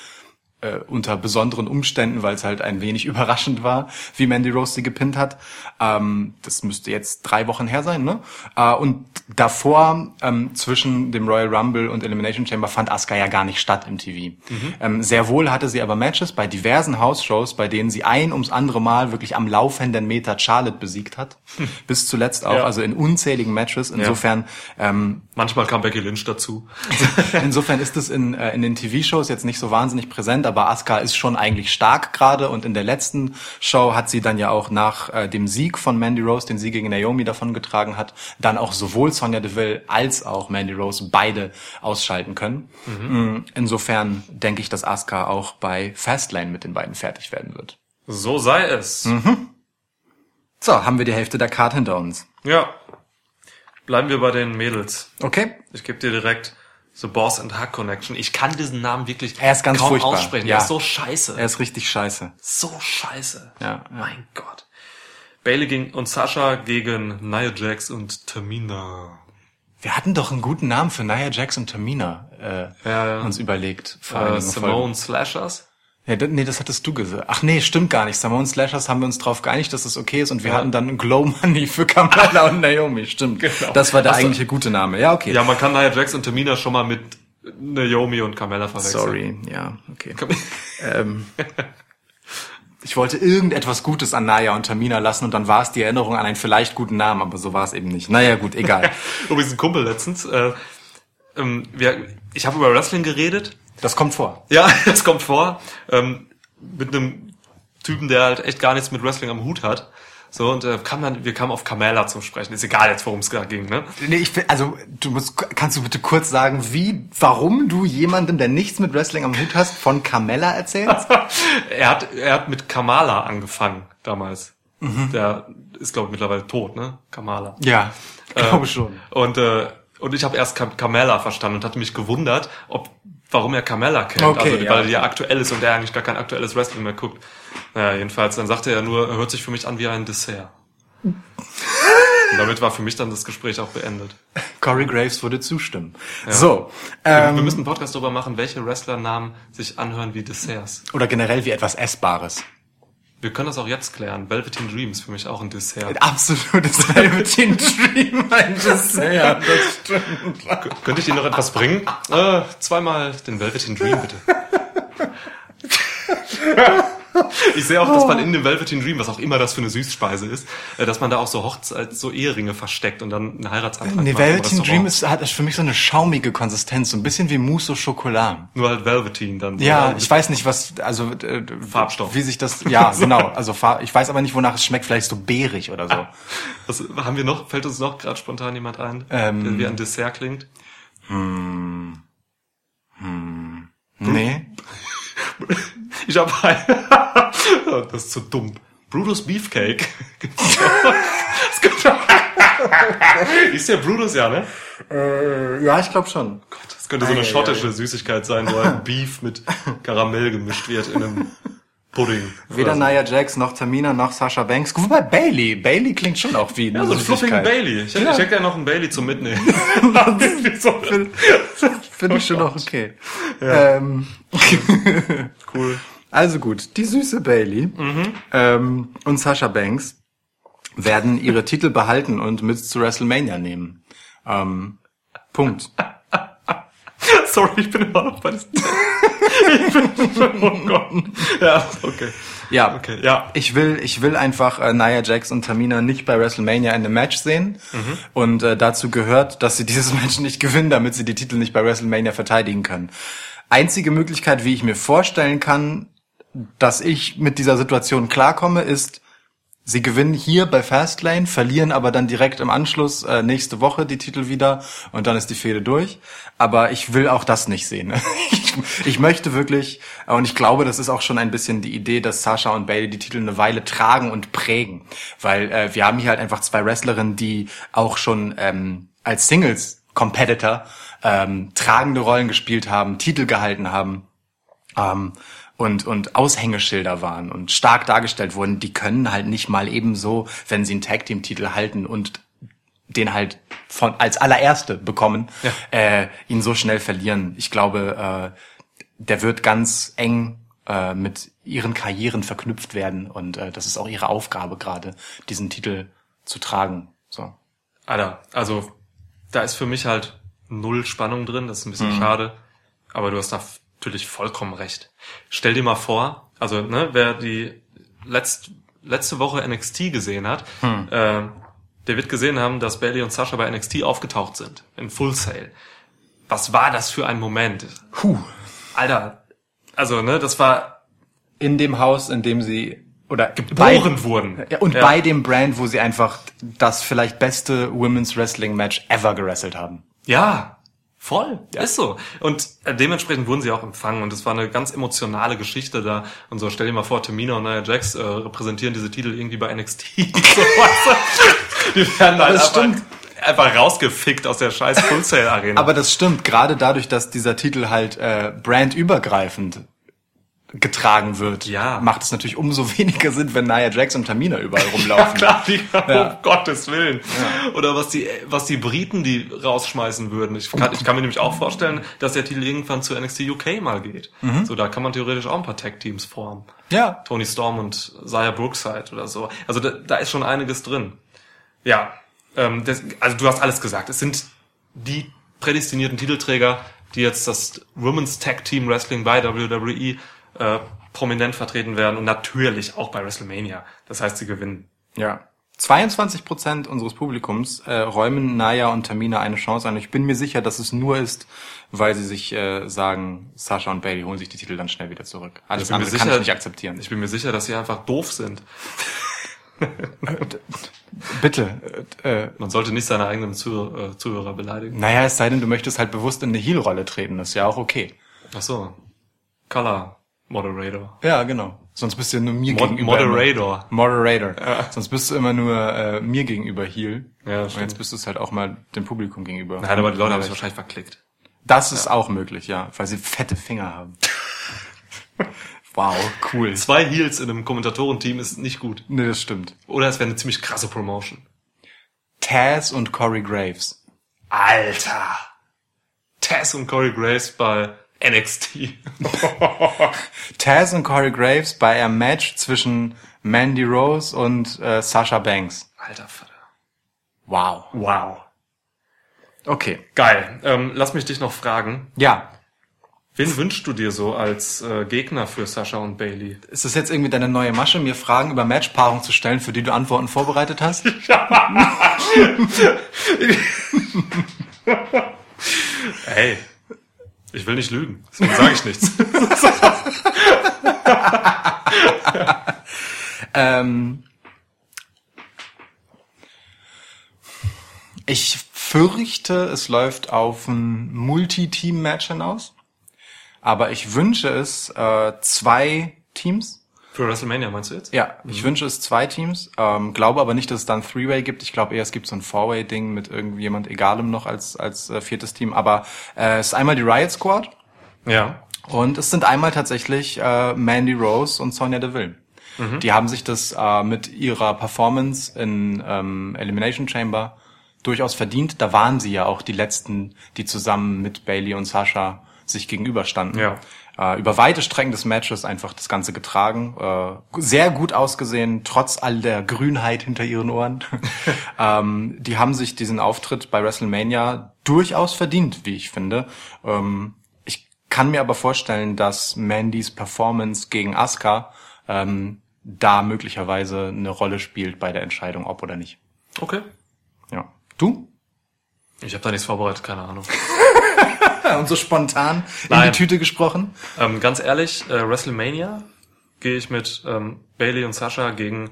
äh, unter besonderen Umständen, weil es halt ein wenig überraschend war, wie Mandy Rose sie gepinnt hat. Ähm, das müsste jetzt drei Wochen her sein, ne? Äh, und davor, ähm, zwischen dem Royal Rumble und Elimination Chamber, fand Asuka ja gar nicht statt im TV. Ähm, sehr wohl hatte sie aber Matches bei diversen House-Shows, bei denen sie ein ums andere Mal wirklich am laufenden Meter Charlotte besiegt hat. Bis zuletzt auch, Ja. also in unzähligen Matches. Insofern ähm, Manchmal kam Becky Lynch dazu. Insofern ist es in, äh, in den TV-Shows jetzt nicht so wahnsinnig präsent, aber Asuka ist schon eigentlich stark gerade und in der letzten Show hat sie dann ja auch nach äh, dem Sieg von Mandy Rose, den sie gegen Naomi davongetragen hat, dann auch sowohl Sonja Deville als auch Mandy Rose beide ausschalten können. Mm, Insofern denke ich, dass Asuka auch bei Fastlane mit den beiden fertig werden wird. So sei es. So, haben wir die Hälfte der Card hinter uns. Ja. Bleiben wir bei den Mädels. Okay. Ich gebe dir direkt The Boss and Hack Connection. Ich kann diesen Namen wirklich Er ist ganz kaum furchtbar. aussprechen. Ja. Er ist so scheiße. Er ist richtig scheiße. so scheiße. Ja, ja. Mein Gott. Bailey ging und Sascha gegen Nia Jax und Tamina. Wir hatten doch einen guten Namen für Nia Jax und Tamina äh, Ja, ja. uns überlegt. Vor Äh, einigen Folgen. Simone Slashers. Ja, nee, das hattest du gesagt. Ach nee, stimmt gar nicht. Simone Slashers haben wir uns drauf geeinigt, dass das okay ist und wir Ja. hatten dann Glow Money für Kamala und Naomi. Stimmt. Genau. Das war der so. eigentliche gute Name. Ja, okay. Ja, man kann Nia Jax und Tamina schon mal mit Naomi und Carmella verwechseln. Sorry. Ja, okay. ähm, ich wollte irgendetwas Gutes an Naya und Tamina lassen und dann war es die Erinnerung an einen vielleicht guten Namen, aber so war es eben nicht. Naja, gut, egal. Übrigens ein Kumpel letztens. Äh, ähm, wir, ich habe über Wrestling geredet. Das kommt vor. Ja, das kommt vor. Ähm, mit einem Typen, der halt echt gar nichts mit Wrestling am Hut hat. So, und äh, kam dann, wir kamen auf Carmella zum Sprechen. Ist egal jetzt, worum es da ging, ne? Nee, ich will, also du musst, kannst du bitte kurz sagen, wie, warum du jemandem, der nichts mit Wrestling am Hut hast, von Carmella erzählst? Er hat, er hat mit Kamala angefangen damals. Der ist, glaube ich, mittlerweile tot, ne? Kamala. ja, Ähm, glaube schon. Und äh, Und ich habe erst Carmella verstanden und hatte mich gewundert, ob warum er Carmella kennt, Okay, also ja. weil die ja aktuell ist und er eigentlich gar kein aktuelles Wrestling mehr guckt. Naja, jedenfalls, dann sagte er nur, hört sich für mich an wie ein Dessert. und damit war für mich dann das Gespräch auch beendet. Corey Graves würde zustimmen. So, ähm, Wir müssen einen Podcast darüber machen, welche Wrestlernamen sich anhören wie Desserts. oder generell wie etwas Essbares. Wir können das auch jetzt klären. Velveteen Dreams für mich auch ein Dessert. Absolutes Velveteen Dream, ein Dessert. Das stimmt. Könnte ich Ihnen noch etwas bringen? Äh, zweimal den Velveteen Dream, bitte. Ich sehe auch, dass man in dem Velveteen Dream, was auch immer das für eine Süßspeise ist, äh, dass man da auch so Hochzeit, so Eheringe versteckt und dann einen Heiratsantrag Nee, Velveteen. Dream ist, hat für mich so eine schaumige Konsistenz, so ein bisschen wie Mousse au Chocolat. Nur halt Velveteen dann. Ja, So, ich weiß nicht, was, also äh, Farbstoff. Wie sich das, ja, genau. Also Farb, ich weiß aber nicht, wonach es schmeckt. Vielleicht so beerig oder so. Was haben wir noch? Fällt uns noch gerade spontan jemand ein, Ähm. der wie ein Dessert klingt? Nee. Ich habe ein. das ist zu dumm. Brutus Beefcake. Ist ja Brutus ja, ne? Ja, ich glaube schon. Das könnte so eine Ei, ei, schottische Süßigkeit sein, wo ein Beef mit Karamell gemischt wird in einem Pudding. Weder Oder so. Nia Jax noch Tamina noch Sasha Banks. Wobei Bailey. Bailey klingt schon auch wie Ja, so ein fluffigen. Bailey. Ich hätte, Ja. ich hätte gerne noch einen Bailey zum Mitnehmen. Finde ich schon auch okay. Ähm, cool. also gut, die süße Bailey ähm, und Sasha Banks werden ihre Titel behalten und mit zu WrestleMania nehmen. Ähm, Punkt. Sorry, ich bin immer noch bei diesem oh Gott. Ja, okay. Ja, Okay, ja. Ich will, ich will einfach äh, Nia Jax und Tamina nicht bei WrestleMania in einem Match sehen. Und äh, dazu gehört, dass sie dieses Match nicht gewinnen, damit sie die Titel nicht bei WrestleMania verteidigen können. Einzige Möglichkeit, wie ich mir vorstellen kann, dass ich mit dieser Situation klarkomme, ist, sie gewinnen hier bei Fastlane, verlieren aber dann direkt im Anschluss äh, nächste Woche die Titel wieder und dann ist die Fehde durch. Aber ich will auch das nicht sehen. Ich, ich möchte wirklich, äh, und ich glaube, das ist auch schon ein bisschen die Idee, dass Sasha und Bailey die Titel eine Weile tragen und prägen. Weil äh, wir haben hier halt einfach zwei Wrestlerinnen, die auch schon ähm, als Singles-Competitor ähm, tragende Rollen gespielt haben, Titel gehalten haben ähm, und, und Aushängeschilder waren und stark dargestellt wurden, die können halt nicht mal ebenso, wenn sie einen Tag-Team-Titel halten und den halt von als allererste bekommen, Ja. äh, ihn so schnell verlieren. Ich glaube, äh, der wird ganz eng äh, mit ihren Karrieren verknüpft werden und äh, das ist auch ihre Aufgabe gerade, diesen Titel zu tragen. So. Alter, also da ist für mich halt null Spannung drin, das ist ein bisschen schade, aber du hast da natürlich vollkommen recht. Stell dir mal vor, also ne, wer die letzt, letzte Woche NXT gesehen hat, äh, der wird gesehen haben, dass Bailey und Sasha bei NXT aufgetaucht sind, in Full Sail. Was war das für ein Moment? Puh. Alter, also ne, das war In dem Haus, in dem sie oder geboren wurden. Ja, und Ja. bei dem Brand, wo sie einfach das vielleicht beste Women's Wrestling Match ever gerasselt haben. Ja, voll, ist so. Und äh, dementsprechend wurden sie auch empfangen und es war eine ganz emotionale Geschichte da. Und so, stell dir mal vor, Tamina und Nia Jax äh, repräsentieren diese Titel irgendwie bei NXT. Die werden halt das einfach, einfach rausgefickt aus der scheiß Full Sail Arena. Aber das stimmt, gerade dadurch, dass dieser Titel halt äh, brandübergreifend getragen wird, Ja. macht es natürlich umso weniger Sinn, wenn Nia Jax und Tamina überall rumlaufen. Klar, die, Ja. um Gottes Willen. Oder was die, was die Briten die rausschmeißen würden. Ich kann, ich kann mir nämlich auch vorstellen, dass der Titel irgendwann zu NXT UK mal geht. Mhm. So, da kann man theoretisch auch ein paar Tag-Teams formen. Ja. Tony Storm und Zaya Brookside oder so. Also da, da ist schon einiges drin. Ja, ähm, das, also du hast alles gesagt. Es sind die prädestinierten Titelträger, die jetzt das Women's Tag Team Wrestling bei WWE äh, prominent vertreten werden und natürlich auch bei WrestleMania. Das heißt, sie gewinnen. Ja. 22 Prozent unseres Publikums äh, räumen Naya und Tamina eine Chance ein. Ich bin mir sicher, dass es nur ist, weil sie sich äh, sagen, Sasha und Bailey holen sich die Titel dann schnell wieder zurück. Alles andere kann sicher- ich nicht akzeptieren. Ich bin mir sicher, dass sie einfach doof sind. Bitte. Äh, äh, Man sollte nicht seine eigenen Zuhörer, äh, Zuhörer beleidigen. naja, es sei denn, du möchtest halt bewusst in eine Heel-Rolle treten. Das ist ja auch okay. Ach so. Color Moderator. Ja, genau. Sonst bist du ja nur mir Mod gegenüber. immer- Moderator. Moderator. Sonst bist du immer nur äh, mir gegenüber Heel. Ja, Und jetzt bist du es halt auch mal dem Publikum gegenüber. Nein, aber die Leute haben es wahrscheinlich verklickt. Das ist auch möglich, ja, weil sie fette Finger haben. wow, cool. Zwei Heels in einem Kommentatorenteam ist nicht gut. Nee, das stimmt. Oder es wäre eine ziemlich krasse Promotion. Taz und Corey Graves. Alter! Taz und Corey Graves bei NXT. Taz und Corey Graves bei einem Match zwischen Mandy Rose und äh, Sasha Banks. Alter Vater. Wow. Wow. Okay. Geil. Ähm, lass mich dich noch fragen. Ja. Wen wünschst du dir so als äh, Gegner für Sascha und Bailey? Ist das jetzt irgendwie deine neue Masche, mir Fragen über Matchpaarung zu stellen, für die du Antworten vorbereitet hast? Hey, ich will nicht lügen, deswegen sage ich nichts. Ähm, ich fürchte, es läuft auf ein Multi-Team-Match hinaus. Aber ich wünsche es äh, zwei Teams. Für WrestleMania meinst du jetzt? Ja, ich wünsche es zwei Teams. Ähm, glaube aber nicht, dass es dann Three-Way gibt. Ich glaube eher, es gibt so ein Four-Way-Ding mit irgendjemand egalem noch als, als äh, viertes Team. Aber äh, es ist einmal die Riot Squad Ja. und es sind einmal tatsächlich äh, Mandy Rose und Sonja Deville. Die haben sich das äh, mit ihrer Performance in ähm, Elimination Chamber durchaus verdient. Da waren sie ja auch die letzten, die zusammen mit Bailey und Sasha sich gegenüberstanden. Ja. Äh, über weite Strecken des Matches einfach das Ganze getragen. Äh, sehr gut ausgesehen, trotz all der Grünheit hinter ihren Ohren. ähm, die haben sich diesen Auftritt bei WrestleMania durchaus verdient, wie ich finde. Ähm, ich kann mir aber vorstellen, dass Mandys Performance gegen Asuka ähm, da möglicherweise eine Rolle spielt bei der Entscheidung, ob oder nicht. Okay. Ja. Du? Ich habe da nichts vorbereitet, keine Ahnung. Und so spontan in Nein. die Tüte gesprochen? Ähm, ganz ehrlich, äh, WrestleMania gehe ich mit ähm, Bailey und Sascha gegen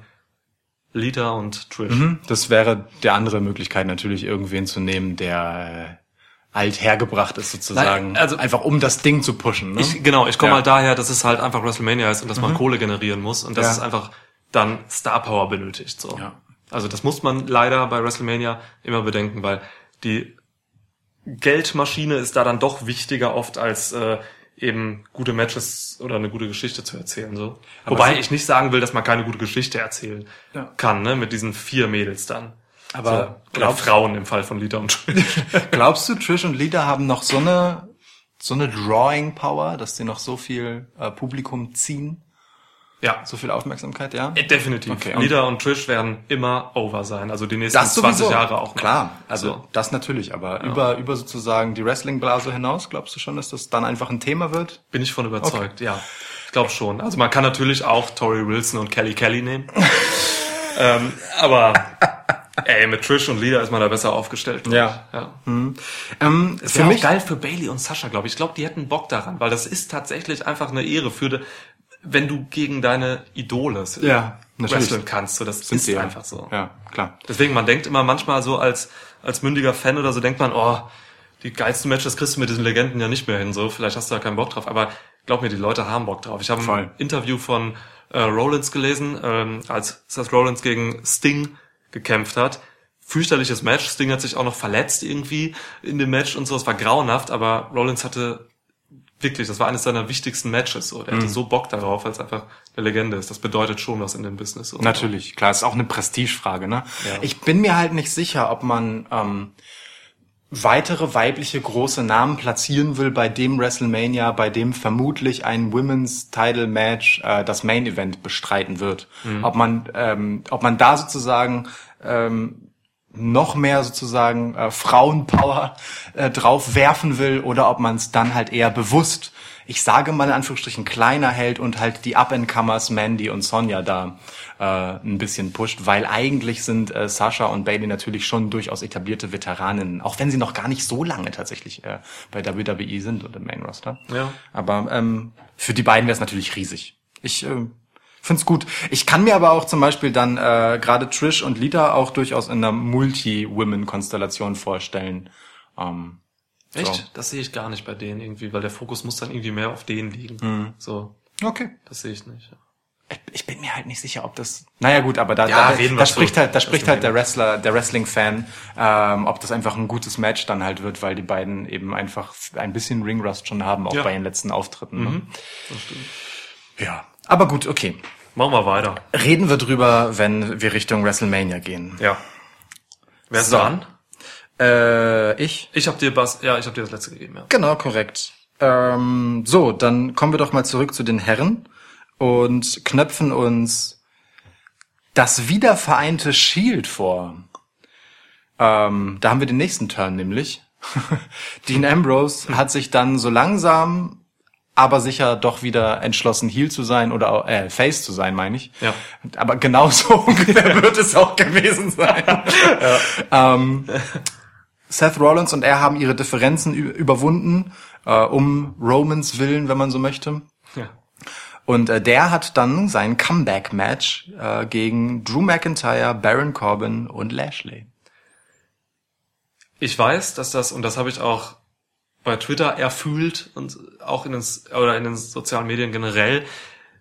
Lita und Trish. Das wäre der andere Möglichkeit natürlich, irgendwen zu nehmen, der äh, alt hergebracht ist sozusagen. Nein, also- einfach um das Ding zu pushen. Ne? Ich, genau, ich komme Ja. halt daher, dass es halt einfach WrestleMania ist und dass man Kohle generieren muss und dass Ja. es einfach dann Star Power benötigt. So. Ja. Also das muss man leider bei WrestleMania immer bedenken, weil die Geldmaschine ist da dann doch wichtiger oft als äh, eben gute Matches oder eine gute Geschichte zu erzählen. So. Wobei ich nicht sagen will, dass man keine gute Geschichte erzählen Ja. kann, ne, mit diesen vier Mädels dann. Aber so, oder glaubst- Frauen im Fall von Lita und Trish. Glaubst du, Trish und Lita haben noch so eine so eine Drawing Power, dass sie noch so viel äh, Publikum ziehen, ja, so viel Aufmerksamkeit, ja? Äh, Definitiv. Okay, und- Lita und Trish werden immer over sein. Also die nächsten Das 20 sowieso. Jahre auch. noch. Klar, also So. das natürlich, aber über über sozusagen die Wrestling Blase hinaus, glaubst du schon, dass das dann einfach ein Thema wird? Bin ich von überzeugt, ja. Ich glaube schon. Also man kann natürlich auch Tori Wilson und Kelly Kelly nehmen. ähm, aber ey, mit Trish und Lita ist man da besser aufgestellt. Ja. ich. ja. Ähm, Für für mich geil für Bailey und Sascha, glaube ich. Ich glaube, die hätten Bock daran, weil das ist tatsächlich einfach eine Ehre für, wenn du gegen deine Idole Ja, wresteln kannst. So, das sind ist einfach so. Ja, klar. Deswegen, man denkt immer manchmal so als, als mündiger Fan oder so, denkt man, oh, die geilsten Matches kriegst du mit diesen Legenden ja nicht mehr hin, so, vielleicht hast du da keinen Bock drauf, aber glaub mir, die Leute haben Bock drauf. Ich habe ein Interview von äh, Rollins gelesen, ähm, als Seth Rollins gegen Sting gekämpft hat. Fürchterliches Match, Sting hat sich auch noch verletzt irgendwie in dem Match und so, es war grauenhaft, aber Rollins hatte wirklich, das war eines seiner wichtigsten Matches, so. Der hatte so Bock darauf, weil es einfach eine Legende ist. Das bedeutet schon was in dem Business. So. Natürlich, klar, ist auch eine Prestigefrage, ne? Ja. Ich bin mir halt nicht sicher, ob man ähm, weitere weibliche große Namen platzieren will bei dem WrestleMania, bei dem vermutlich ein Women's Title Match äh, das Main Event bestreiten wird. Ob man, ähm, ob man da sozusagen ähm, noch mehr sozusagen äh, Frauenpower äh, drauf werfen will oder ob man es dann halt eher bewusst, ich sage mal in Anführungsstrichen kleiner hält und halt die Up-and-Comers Mandy und Sonja da äh, ein bisschen pusht, weil eigentlich sind äh, Sasha und Bailey natürlich schon durchaus etablierte Veteraninnen, auch wenn sie noch gar nicht so lange tatsächlich äh, bei WWE sind und im Main Roster. Ja. Aber ähm, für die beiden wäre es natürlich riesig. Ich äh, find's gut. Ich kann mir aber auch zum Beispiel dann äh, gerade Trish und Lita auch durchaus in einer Multi-Women-Konstellation vorstellen. Ähm, Echt? So. Das sehe ich gar nicht bei denen irgendwie, weil der Fokus muss dann irgendwie mehr auf denen liegen. Mhm. So, Okay. das sehe ich nicht. ich bin mir halt nicht sicher, ob das. Naja gut, aber da, Ja, da, da zu. spricht halt, da Das spricht halt der Wrestler, der Wrestling-Fan, ähm, ob das einfach ein gutes Match dann halt wird, weil die beiden eben einfach ein bisschen Ringrust schon haben, auch Ja. bei den letzten Auftritten. Ne? Mhm. Das stimmt. Ja. Aber gut, okay. Machen wir weiter. Reden wir drüber, wenn wir Richtung WrestleMania gehen. Ja. Wer ist So. dran? Äh, ich? Ich habe dir was, ja, ich habe dir das letzte gegeben, ja. Genau, korrekt. Ähm, so, dann kommen wir doch mal zurück zu den Herren und knöpfen uns das wiedervereinte Shield vor. Ähm, da haben wir den nächsten Turn nämlich. Dean Ambrose hat sich dann so langsam, aber sicher doch wieder entschlossen, Heel zu sein oder äh, Face zu sein, meine ich. Ja. Aber genauso ungefähr wird es auch gewesen sein. ähm, Seth Rollins und er haben ihre Differenzen überwunden, äh, um Romans Willen, wenn man so möchte. ja. Und äh, der hat dann sein Comeback-Match äh, gegen Drew McIntyre, Baron Corbin und Lashley. Ich weiß, dass das, und das habe ich auch bei Twitter erfühlt und auch in den, oder in den sozialen Medien generell,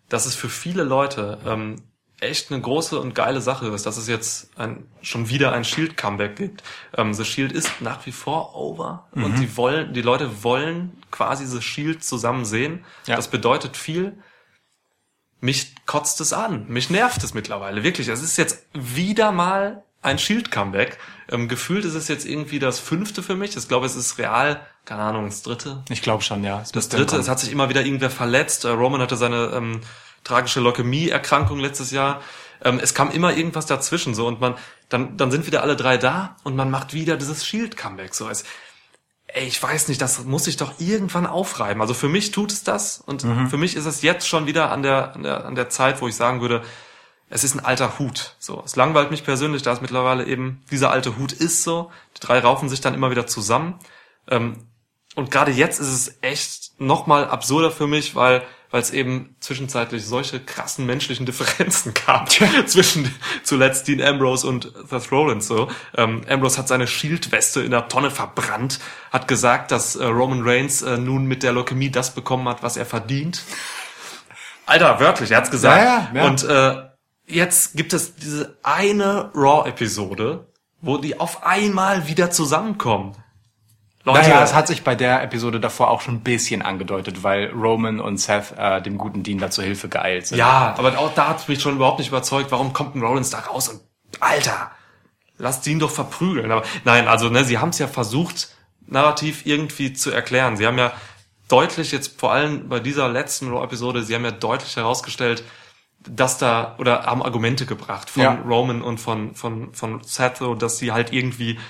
dass es für viele Leute ähm, echt eine große und geile Sache ist, dass es jetzt ein, schon wieder ein Shield-Comeback gibt. Ähm, The Shield ist nach wie vor over und die wollen, die Leute wollen quasi The Shield zusammen sehen. Ja. Das bedeutet viel. Mich kotzt es an. Mich nervt es mittlerweile. Wirklich. Es ist jetzt wieder mal ein Shield-Comeback. Ähm, gefühlt ist es jetzt irgendwie das fünfte für mich. Ich glaube, es ist real, keine Ahnung, das dritte. Ich glaube schon, ja. Das dritte, es hat sich immer wieder irgendwer verletzt. Äh, Roman hatte seine ähm, tragische Leukämie-Erkrankung letztes Jahr. Ähm, es kam immer irgendwas dazwischen so und man, dann, dann sind wieder alle drei da und man macht wieder dieses Shield-Comeback. So als, ey, ich weiß nicht, das muss sich doch irgendwann aufreiben. Also für mich tut es das und für mich ist es jetzt schon wieder an der, an der, an der Zeit, wo ich sagen würde, es ist ein alter Hut. So, es langweilt mich persönlich, da es mittlerweile eben dieser alte Hut ist so. Die drei raufen sich dann immer wieder zusammen. Ähm, und gerade jetzt ist es echt noch mal absurder für mich, weil weil es eben zwischenzeitlich solche krassen menschlichen Differenzen gab zwischen zuletzt Dean Ambrose und Seth Rollins. So, ähm, Ambrose hat seine Shield-Weste in der Tonne verbrannt, hat gesagt, dass äh, Roman Reigns äh, nun mit der Leukämie das bekommen hat, was er verdient. Alter, wörtlich, er hat's gesagt. Ja, ja, ja. Und äh, jetzt gibt es diese eine Raw-Episode, wo die auf einmal wieder zusammenkommen. Leute, Naja, es hat sich bei der Episode davor auch schon ein bisschen angedeutet, weil Roman und Seth äh, dem guten Dean da zur Hilfe geeilt sind. ja, aber auch da hat mich schon überhaupt nicht überzeugt, warum kommt ein Rollins da raus und Alter, lasst ihn doch verprügeln. Aber nein, also ne, sie haben es ja versucht, narrativ irgendwie zu erklären. Sie haben ja deutlich jetzt vor allem bei dieser letzten Raw-Episode, sie haben ja deutlich herausgestellt, dass da oder haben Argumente gebracht von Ja. Roman und von von von Seth, dass sie halt irgendwie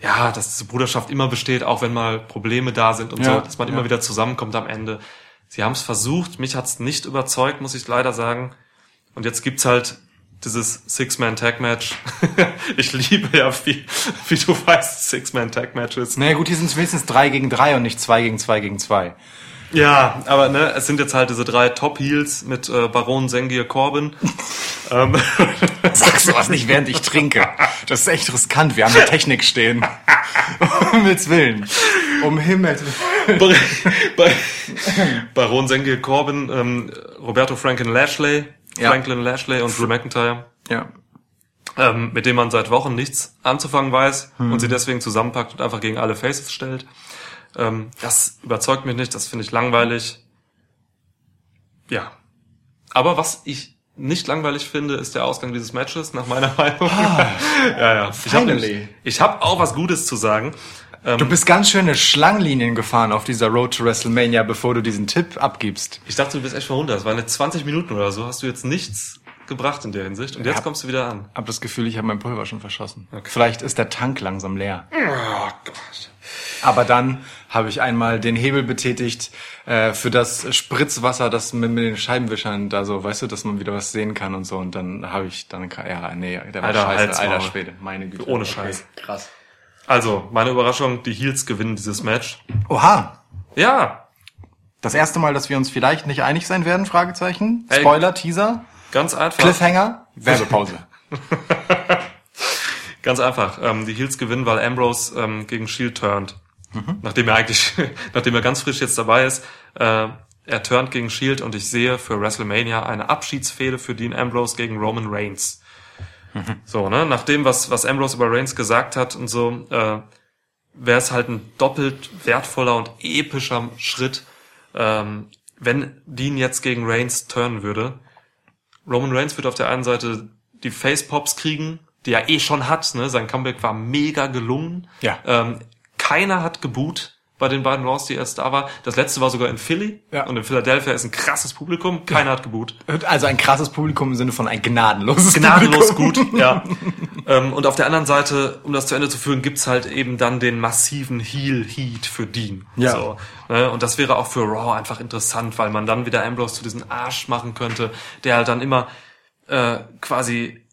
ja, dass diese Bruderschaft immer besteht, auch wenn mal Probleme da sind und Ja, so, dass man ja. immer wieder zusammenkommt am Ende. Sie haben es versucht, mich hat's nicht überzeugt, muss ich leider sagen. Und jetzt gibt's halt dieses Six-Man-Tag-Match. ich liebe ja, wie, wie du weißt, Six-Man-Tag-Matches. Naja gut, hier sind es wenigstens drei gegen drei und nicht zwei gegen zwei gegen zwei. Ja, aber ne, es sind jetzt halt diese drei Top-Heels mit äh, Baron Sengir Corbin. ähm, Sag sowas nicht, während ich trinke. Das ist echt riskant. Wir haben eine Technik stehen. Um Himmels Willen. Um Himmels Willen. bei, bei Baron Sengir Corbin, ähm, Roberto Franklin Lashley, Ja. Franklin Lashley und Drew McIntyre. Ja. ähm, mit dem man seit Wochen nichts anzufangen weiß Hm. und sie deswegen zusammenpackt und einfach gegen alle Faces stellt. Ähm, das überzeugt mich nicht, das finde ich langweilig. Ja. Aber was ich nicht langweilig finde, ist der Ausgang dieses Matches, nach meiner Meinung. ja, ja. Ich habe hab auch was Gutes zu sagen. Ähm, Du bist ganz schöne Schlangenlinien gefahren auf dieser Road to WrestleMania, bevor du diesen Tipp abgibst. ich dachte, du bist echt verwundert. Es waren jetzt 20 Minuten oder so, hast du jetzt nichts gebracht in der Hinsicht. Und jetzt Ja. kommst du wieder an. Hab das Gefühl, ich habe mein Pulver schon verschossen. Vielleicht ist der Tank langsam leer. Oh Gott. Aber dann habe ich einmal den Hebel betätigt äh, für das Spritzwasser, das mit, mit den Scheibenwischern da so, weißt du, dass man wieder was sehen kann und so. Und dann habe ich dann ja, nee, der war Alter, scheiße, Halsmaul. alter Schwede, meine Güte. Ohne Scheiß. Krass. Also, meine Überraschung, die Heels gewinnen dieses Match. Oha, Ja, das erste Mal, dass wir uns vielleicht nicht einig sein werden? Fragezeichen. Ey. Spoiler, Teaser, ganz einfach. Cliffhanger, Werbepause. Ganz einfach. Ähm, die Heels gewinnen, weil Ambrose ähm, gegen Shield turnt. Nachdem er eigentlich, nachdem er ganz frisch jetzt dabei ist. Äh, er turnt gegen Shield und ich sehe für WrestleMania eine Abschiedsfehde für Dean Ambrose gegen Roman Reigns. So, ne, nach dem, was, was Ambrose über Reigns gesagt hat und so, äh, wäre es halt ein doppelt wertvoller und epischer Schritt, ähm, wenn Dean jetzt gegen Reigns turnen würde. Roman Reigns wird auf der einen Seite die Face-Pops kriegen, die er eh schon hat. Ne? Sein Comeback war mega gelungen. Ja. Ähm, keiner hat geboot bei den beiden Raws, die erst da war. Das letzte war sogar in Philly. Ja. Und in Philadelphia ist ein krasses Publikum. Keiner hat geboot. Also ein krasses Publikum im Sinne von ein gnadenloses Gnadenlos Publikum. gut, ja. ähm, und auf der anderen Seite, um das zu Ende zu führen, gibt's halt eben dann den massiven Heel-Heat für Dean. Ja. So, ne? Und das wäre auch für Raw einfach interessant, weil man dann wieder Ambrose zu diesem Arsch machen könnte, der halt dann immer äh, quasi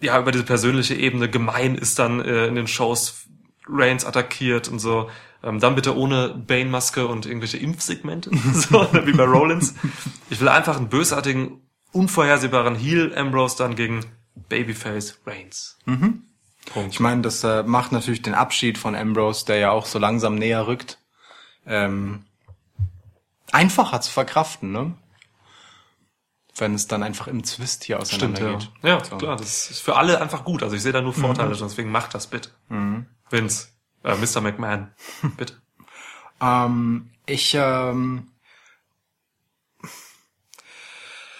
ja über diese persönliche Ebene gemein ist dann äh, in den Shows Reigns attackiert und so. Ähm, dann bitte ohne Bane-Maske und irgendwelche Impfsegmente, so wie bei Rollins. Ich will einfach einen bösartigen, unvorhersehbaren Heel Ambrose dann gegen Babyface Reigns. Ich meine, das äh, macht natürlich den Abschied von Ambrose, der ja auch so langsam näher rückt, ähm, einfacher zu verkraften, ne? Wenn es dann einfach im Zwist hier Stimmt, ja. auseinandergeht. Ja, So. klar, das ist für alle einfach gut. Also ich sehe da nur Vorteile, deswegen macht das bitte. Vince, äh, Mr. McMahon, bitte. Ähm, ich, ähm,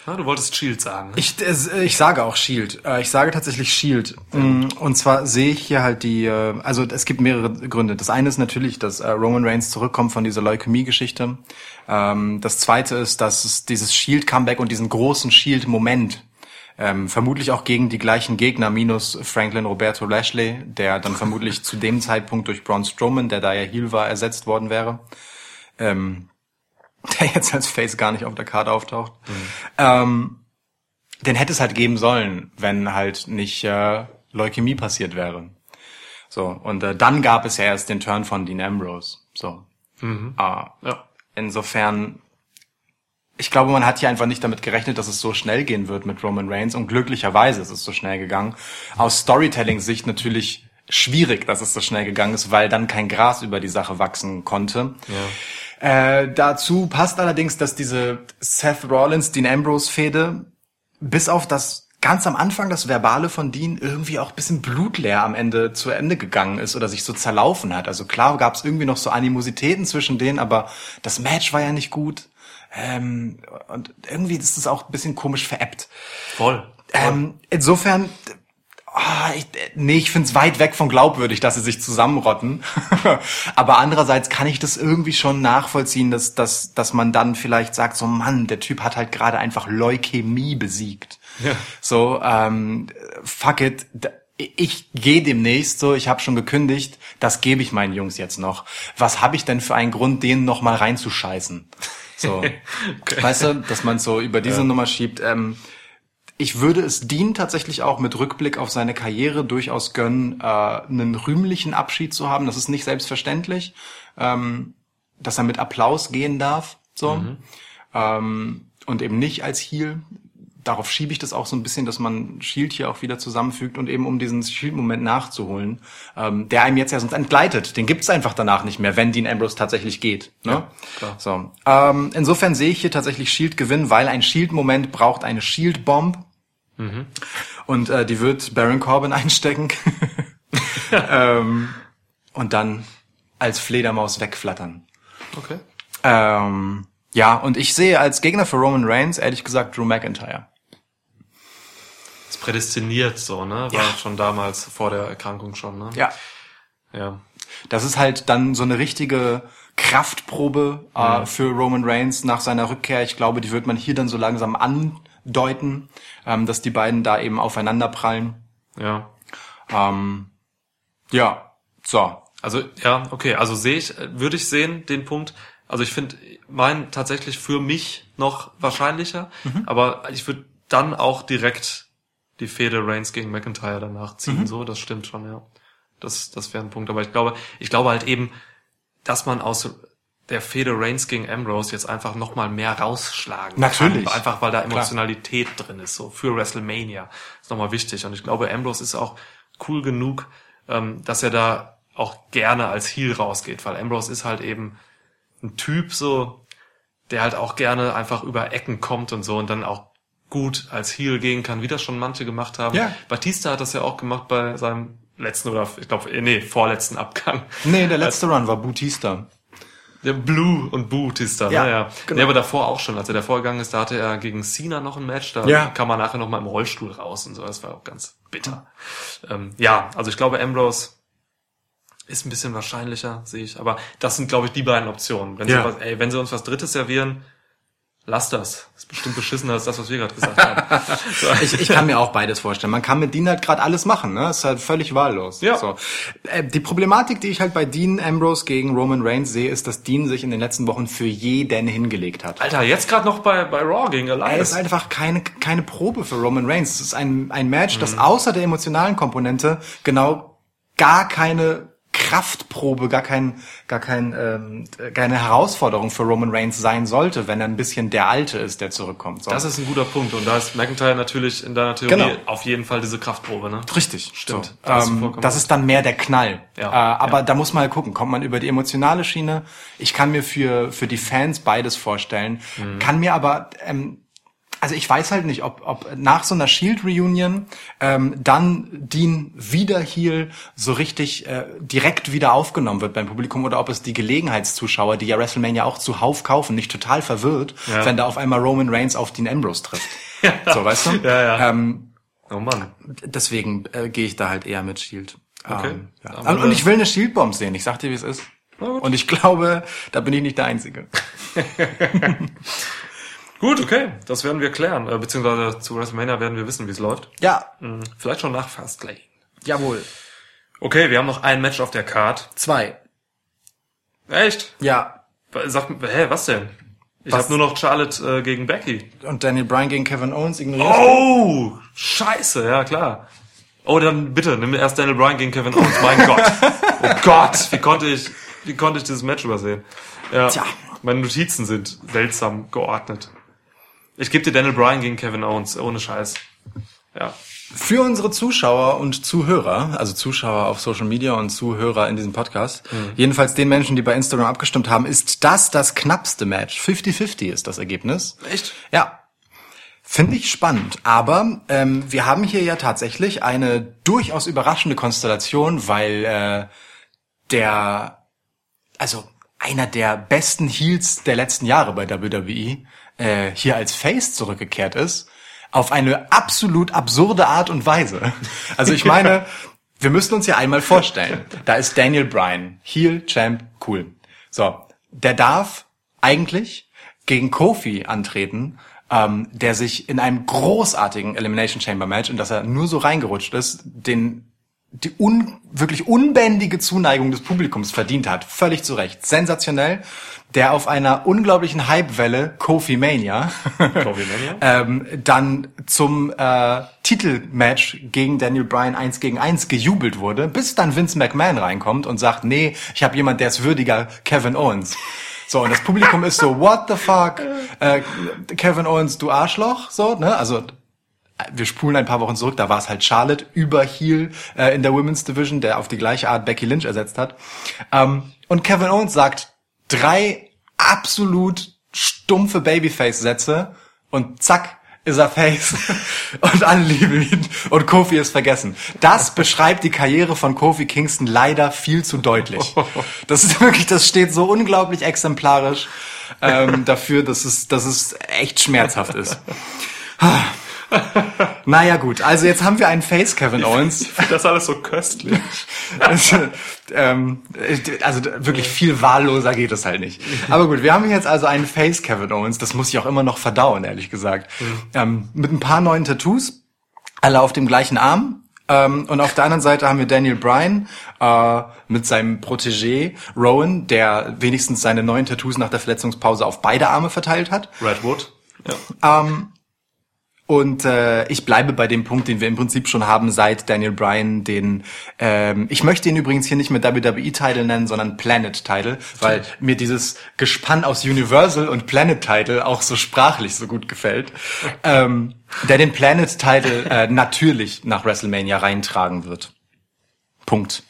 Ah, du wolltest Shield sagen. Ne? Ich, äh, ich sage auch Shield. Äh, Ich sage tatsächlich Shield. Mm, Und zwar sehe ich hier halt die, äh, also es gibt mehrere Gründe. Das eine ist natürlich, dass äh, Roman Reigns zurückkommt von dieser Leukämie-Geschichte. Ähm, Das zweite ist, dass es dieses Shield-Comeback und diesen großen Shield-Moment ähm, vermutlich auch gegen die gleichen Gegner, minus Franklin Roberto Lashley, der dann vermutlich zu dem Zeitpunkt durch Braun Strowman, der da ja Heel war, ersetzt worden wäre. Ähm, der jetzt als Face gar nicht auf der Karte auftaucht. Ähm, den hätte es halt geben sollen, wenn halt nicht äh, Leukämie passiert wäre. So, und äh, dann gab es ja erst den Turn von Dean Ambrose. So. Ah, Ja. insofern, ich glaube, man hat hier einfach nicht damit gerechnet, dass es so schnell gehen wird mit Roman Reigns und glücklicherweise ist es so schnell gegangen. Aus Storytelling-Sicht natürlich schwierig, dass es so schnell gegangen ist, weil dann kein Gras über die Sache wachsen konnte. Äh, dazu passt allerdings, dass diese Seth Rollins, Dean Ambrose Fehde bis auf das ganz am Anfang das Verbale von Dean irgendwie auch bisschen blutleer am Ende zu Ende gegangen ist oder sich so zerlaufen hat. Also klar gab es irgendwie noch so Animositäten zwischen denen, aber das Match war ja nicht gut. Ähm, und irgendwie ist es auch ein bisschen komisch veräppt. Voll. Ähm, insofern, ah, ich, nee, ich find's weit weg von glaubwürdig, dass sie sich zusammenrotten. Aber andererseits kann ich das irgendwie schon nachvollziehen, dass, dass, dass man dann vielleicht sagt, so Mann, der Typ hat halt gerade einfach Leukämie besiegt. Ja. So, ähm, fuck it. Ich gehe demnächst so, ich habe schon gekündigt, das gebe ich meinen Jungs jetzt noch. Was habe ich denn für einen Grund, denen noch mal reinzuscheißen? So, weißt du, dass man so über diese Nummer schiebt. Ähm, ich würde es Dean tatsächlich auch mit Rückblick auf seine Karriere durchaus gönnen, äh, einen rühmlichen Abschied zu haben. Das ist nicht selbstverständlich, ähm, dass er mit Applaus gehen darf, so ähm, und eben nicht als Heel. Darauf schiebe ich das auch so ein bisschen, dass man Shield hier auch wieder zusammenfügt und eben um diesen Shield-Moment nachzuholen, ähm, der einem jetzt ja sonst entgleitet. Den gibt's einfach danach nicht mehr, wenn Dean Ambrose tatsächlich geht. Ne? Ja, klar. So. Ähm, insofern sehe ich hier tatsächlich Shield gewinnen, weil ein Shield-Moment braucht eine Shield-Bomb. Und äh, die wird Baron Corbin einstecken. ähm, und dann als Fledermaus wegflattern. Okay. Ähm, ja, und ich sehe als Gegner für Roman Reigns, ehrlich gesagt, Drew McIntyre. Ist prädestiniert so, ne? War Ja. schon damals vor der Erkrankung schon, ne? Ja. Ja. Das ist halt dann so eine richtige Kraftprobe äh, für Roman Reigns nach seiner Rückkehr. Ich glaube, die wird man hier dann so langsam andeuten, ähm, dass die beiden da eben aufeinander prallen. Ja. Ähm, ja, so. Also, ja, okay, also sehe ich, äh, würde ich sehen, den Punkt. Also ich finde mein tatsächlich für mich noch wahrscheinlicher, aber ich würde dann auch direkt die Fehde Reigns gegen McIntyre danach ziehen, so, das stimmt schon, ja. Das, das wäre ein Punkt. Aber ich glaube, ich glaube halt eben, dass man aus der Fehde Reigns gegen Ambrose jetzt einfach nochmal mehr rausschlagen Natürlich. kann. Einfach weil da Emotionalität drin ist, so für WrestleMania. Ist nochmal wichtig. Und ich glaube, Ambrose ist auch cool genug, ähm, dass er da auch gerne als Heel rausgeht, weil Ambrose ist halt eben ein Typ so, der halt auch gerne einfach über Ecken kommt und so und dann auch gut als Heel gehen kann, wie das schon manche gemacht haben. Ja. Batista hat das ja auch gemacht bei seinem letzten oder ich glaube, nee, vorletzten Abgang. Nee, der letzte Run war Bautista. Der Blue und Bautista, Ja, ne? ja. genau. Nee, aber davor auch schon, als er davor gegangen ist, da hatte er gegen Cena noch ein Match, da Ja. kam er nachher noch mal im Rollstuhl raus und so, das war auch ganz bitter. Ähm, ja, also ich glaube, Ambrose ist ein bisschen wahrscheinlicher, sehe ich, aber das sind, glaube ich, die beiden Optionen. Wenn sie, Ja. was, ey, wenn sie uns was Drittes servieren, lass das. Das ist bestimmt beschissener als das, was wir gerade gesagt haben. So. Ich, ich kann mir auch beides vorstellen. Man kann mit Dean halt gerade alles machen, ne? Ist halt völlig wahllos. Ja. So. Äh, die Problematik, die ich halt bei Dean Ambrose gegen Roman Reigns sehe, ist, dass Dean sich in den letzten Wochen für jeden hingelegt hat. Alter, jetzt gerade noch bei, bei Raw gegen Er ist Elias. einfach keine, keine Probe für Roman Reigns. Es ist ein, ein Match, Mhm. das außer der emotionalen Komponente genau gar keine Kraftprobe, gar kein, gar kein, ähm, keine Herausforderung für Roman Reigns sein sollte, wenn er ein bisschen der Alte ist, der zurückkommt. So. Das ist ein guter Punkt. Und da ist McIntyre natürlich in deiner Theorie Genau. auf jeden Fall diese Kraftprobe, ne? Richtig, Stimmt. So. Da Ähm, das ist dann mehr der Knall. Ja, Äh, aber ja. da muss man halt gucken, kommt man über die emotionale Schiene. Ich kann mir für für die Fans beides vorstellen, Mhm. kann mir aber ähm, also ich weiß halt nicht, ob, ob nach so einer Shield Reunion ähm, dann Dean wieder Heel so richtig äh, direkt wieder aufgenommen wird beim Publikum oder ob es die Gelegenheitszuschauer, die ja WrestleMania auch zuhauf kaufen, nicht total verwirrt, Ja. wenn da auf einmal Roman Reigns auf Dean Ambrose trifft. So, weißt du? Ja, ja. Ähm, Oh Mann. deswegen äh, gehe ich da halt eher mit Shield. Okay. Ähm, ja. Aber- und, ich will eine Shield-Bomb sehen. Ich sag dir, wie es ist. Und ich glaube, da bin ich nicht der Einzige. Gut, okay. Das werden wir klären. Äh, beziehungsweise zu WrestleMania werden wir wissen, wie es läuft. Ja, Hm, Vielleicht schon nach Fastlane. jawohl. Okay, wir haben noch ein Match auf der Card. Zwei. Echt? Ja. Sag, hä, was denn? Ich habe nur noch Charlotte äh, gegen Becky. Und Daniel Bryan gegen Kevin Owens ignorierst Oh, scheiße, ja klar. Oh, dann bitte, nimm erst Daniel Bryan gegen Kevin Owens. Mein Gott. Oh Gott, wie konnte ich, wie konnte ich dieses Match übersehen? Ja, Tja. meine Notizen sind seltsam geordnet. Ich gebe dir Daniel Bryan gegen Kevin Owens, ohne Scheiß. Ja. Für unsere Zuschauer und Zuhörer, also Zuschauer auf Social Media und Zuhörer in diesem Podcast, jedenfalls den Menschen, die bei Instagram abgestimmt haben, ist das das knappste Match. 50-50 ist das Ergebnis. Echt? Ja. Finde ich spannend. Aber ähm, wir haben hier ja tatsächlich eine durchaus überraschende Konstellation, weil äh, der, also einer der besten Heels der letzten Jahre bei WWE äh, hier als Face zurückgekehrt ist. Auf eine absolut absurde Art und Weise. Also ich meine, wir müssen uns ja einmal vorstellen. Da ist Daniel Bryan, Heel, Champ, cool. So, der darf eigentlich gegen Kofi antreten, ähm, der sich in einem großartigen Elimination Chamber Match, in das er nur so reingerutscht ist, den die un, wirklich unbändige Zuneigung des Publikums verdient hat. Völlig zu Recht. Sensationell. Der auf einer unglaublichen Hypewelle Kofi Mania Kofi Mania? ähm, dann zum äh, Titelmatch gegen Daniel Bryan 1 gegen 1 gejubelt wurde, bis dann Vince McMahon reinkommt und sagt, nee, ich habe jemand, der ist würdiger, Kevin Owens. So, und das Publikum ist so, what the fuck? Äh, Kevin Owens, du Arschloch? So, ne? Also wir spulen ein paar Wochen zurück, da war es halt Charlotte über Heel äh, in der Women's Division, der auf die gleiche Art Becky Lynch ersetzt hat. Ähm, und Kevin Owens sagt drei absolut stumpfe Babyface-Sätze und zack, ist er Face und alle lieben ihn und Kofi ist vergessen. Das beschreibt die Karriere von Kofi Kingston leider viel zu deutlich. Das ist wirklich, das steht so unglaublich exemplarisch ähm, dafür, dass es, dass es echt schmerzhaft ist. Naja gut, also jetzt haben wir einen Face Kevin Owens. Das ist alles so köstlich. Also, ähm, also wirklich viel wahlloser geht es halt nicht. Aber gut, wir haben jetzt also einen Face Kevin Owens. Das muss ich auch immer noch verdauen, ehrlich gesagt. Ähm, mit ein paar neuen Tattoos, alle auf dem gleichen Arm. Ähm, und auf der anderen Seite haben wir Daniel Bryan äh, mit seinem Protégé Rowan, der wenigstens seine neuen Tattoos nach der Verletzungspause auf beide Arme verteilt hat. Redwood. Ja. Ähm, und äh, ich bleibe bei dem Punkt, den wir im Prinzip schon haben, seit Daniel Bryan den, ähm, ich möchte ihn übrigens hier nicht mehr WWE-Title nennen, sondern Planet-Title, weil mir dieses Gespann aus Universal und Planet-Title auch so sprachlich so gut gefällt, ähm, der den Planet-Title äh, natürlich nach WrestleMania reintragen wird. Punkt.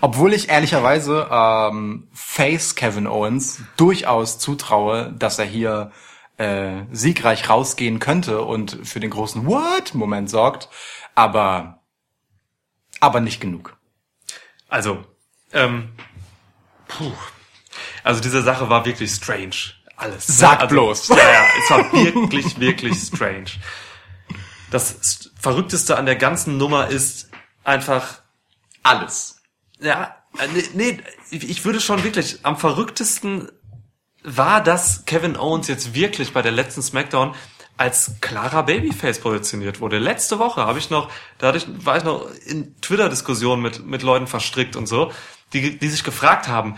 Obwohl ich ehrlicherweise ähm, Face Kevin Owens durchaus zutraue, dass er hier äh, siegreich rausgehen könnte und für den großen What-Moment sorgt, aber aber nicht genug. Also, ähm, puh. Also diese Sache war wirklich strange. Alles. Sag also, bloß. Ja, ja, es war wirklich, wirklich strange. Das Verrückteste an der ganzen Nummer ist einfach Alles. Ja, äh, nee, nee, ich würde schon wirklich, am verrücktesten war, dass Kevin Owens jetzt wirklich bei der letzten SmackDown als klarer Babyface positioniert wurde. Letzte Woche habe ich noch, da hatte ich, war ich noch in Twitter-Diskussionen mit, mit Leuten verstrickt und so, die, die sich gefragt haben,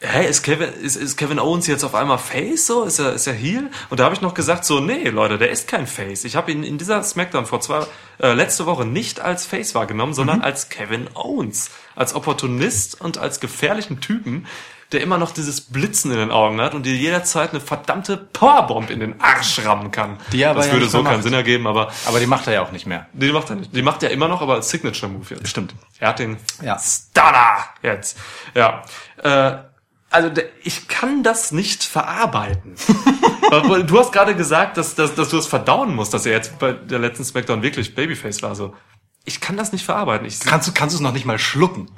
hey, ist Kevin, ist, ist Kevin Owens jetzt auf einmal Face so? Ist er, ist er Heel? Und da habe ich noch gesagt so, nee, Leute, der ist kein Face. Ich habe ihn in dieser Smackdown vor zwei, äh, letzte Woche nicht als Face wahrgenommen, sondern als Kevin Owens. Als Opportunist und als gefährlichen Typen, der immer noch dieses Blitzen in den Augen hat und dir jederzeit eine verdammte Powerbomb in den Arsch rammen kann. Die er aber das ja würde so keinen. Sinn ergeben, aber Aber die macht er ja auch nicht mehr. die macht er nicht. Die macht er immer noch, aber als Signature-Move jetzt. Stimmt. Er hat den Ja. Stunner jetzt. Ja. Äh, also ich kann das nicht verarbeiten. Du hast gerade gesagt, dass, dass, dass du es verdauen musst, dass er jetzt bei der letzten Smackdown wirklich Babyface war. So. Ich kann das nicht verarbeiten. Ich Kannst du kannst du es noch nicht mal schlucken?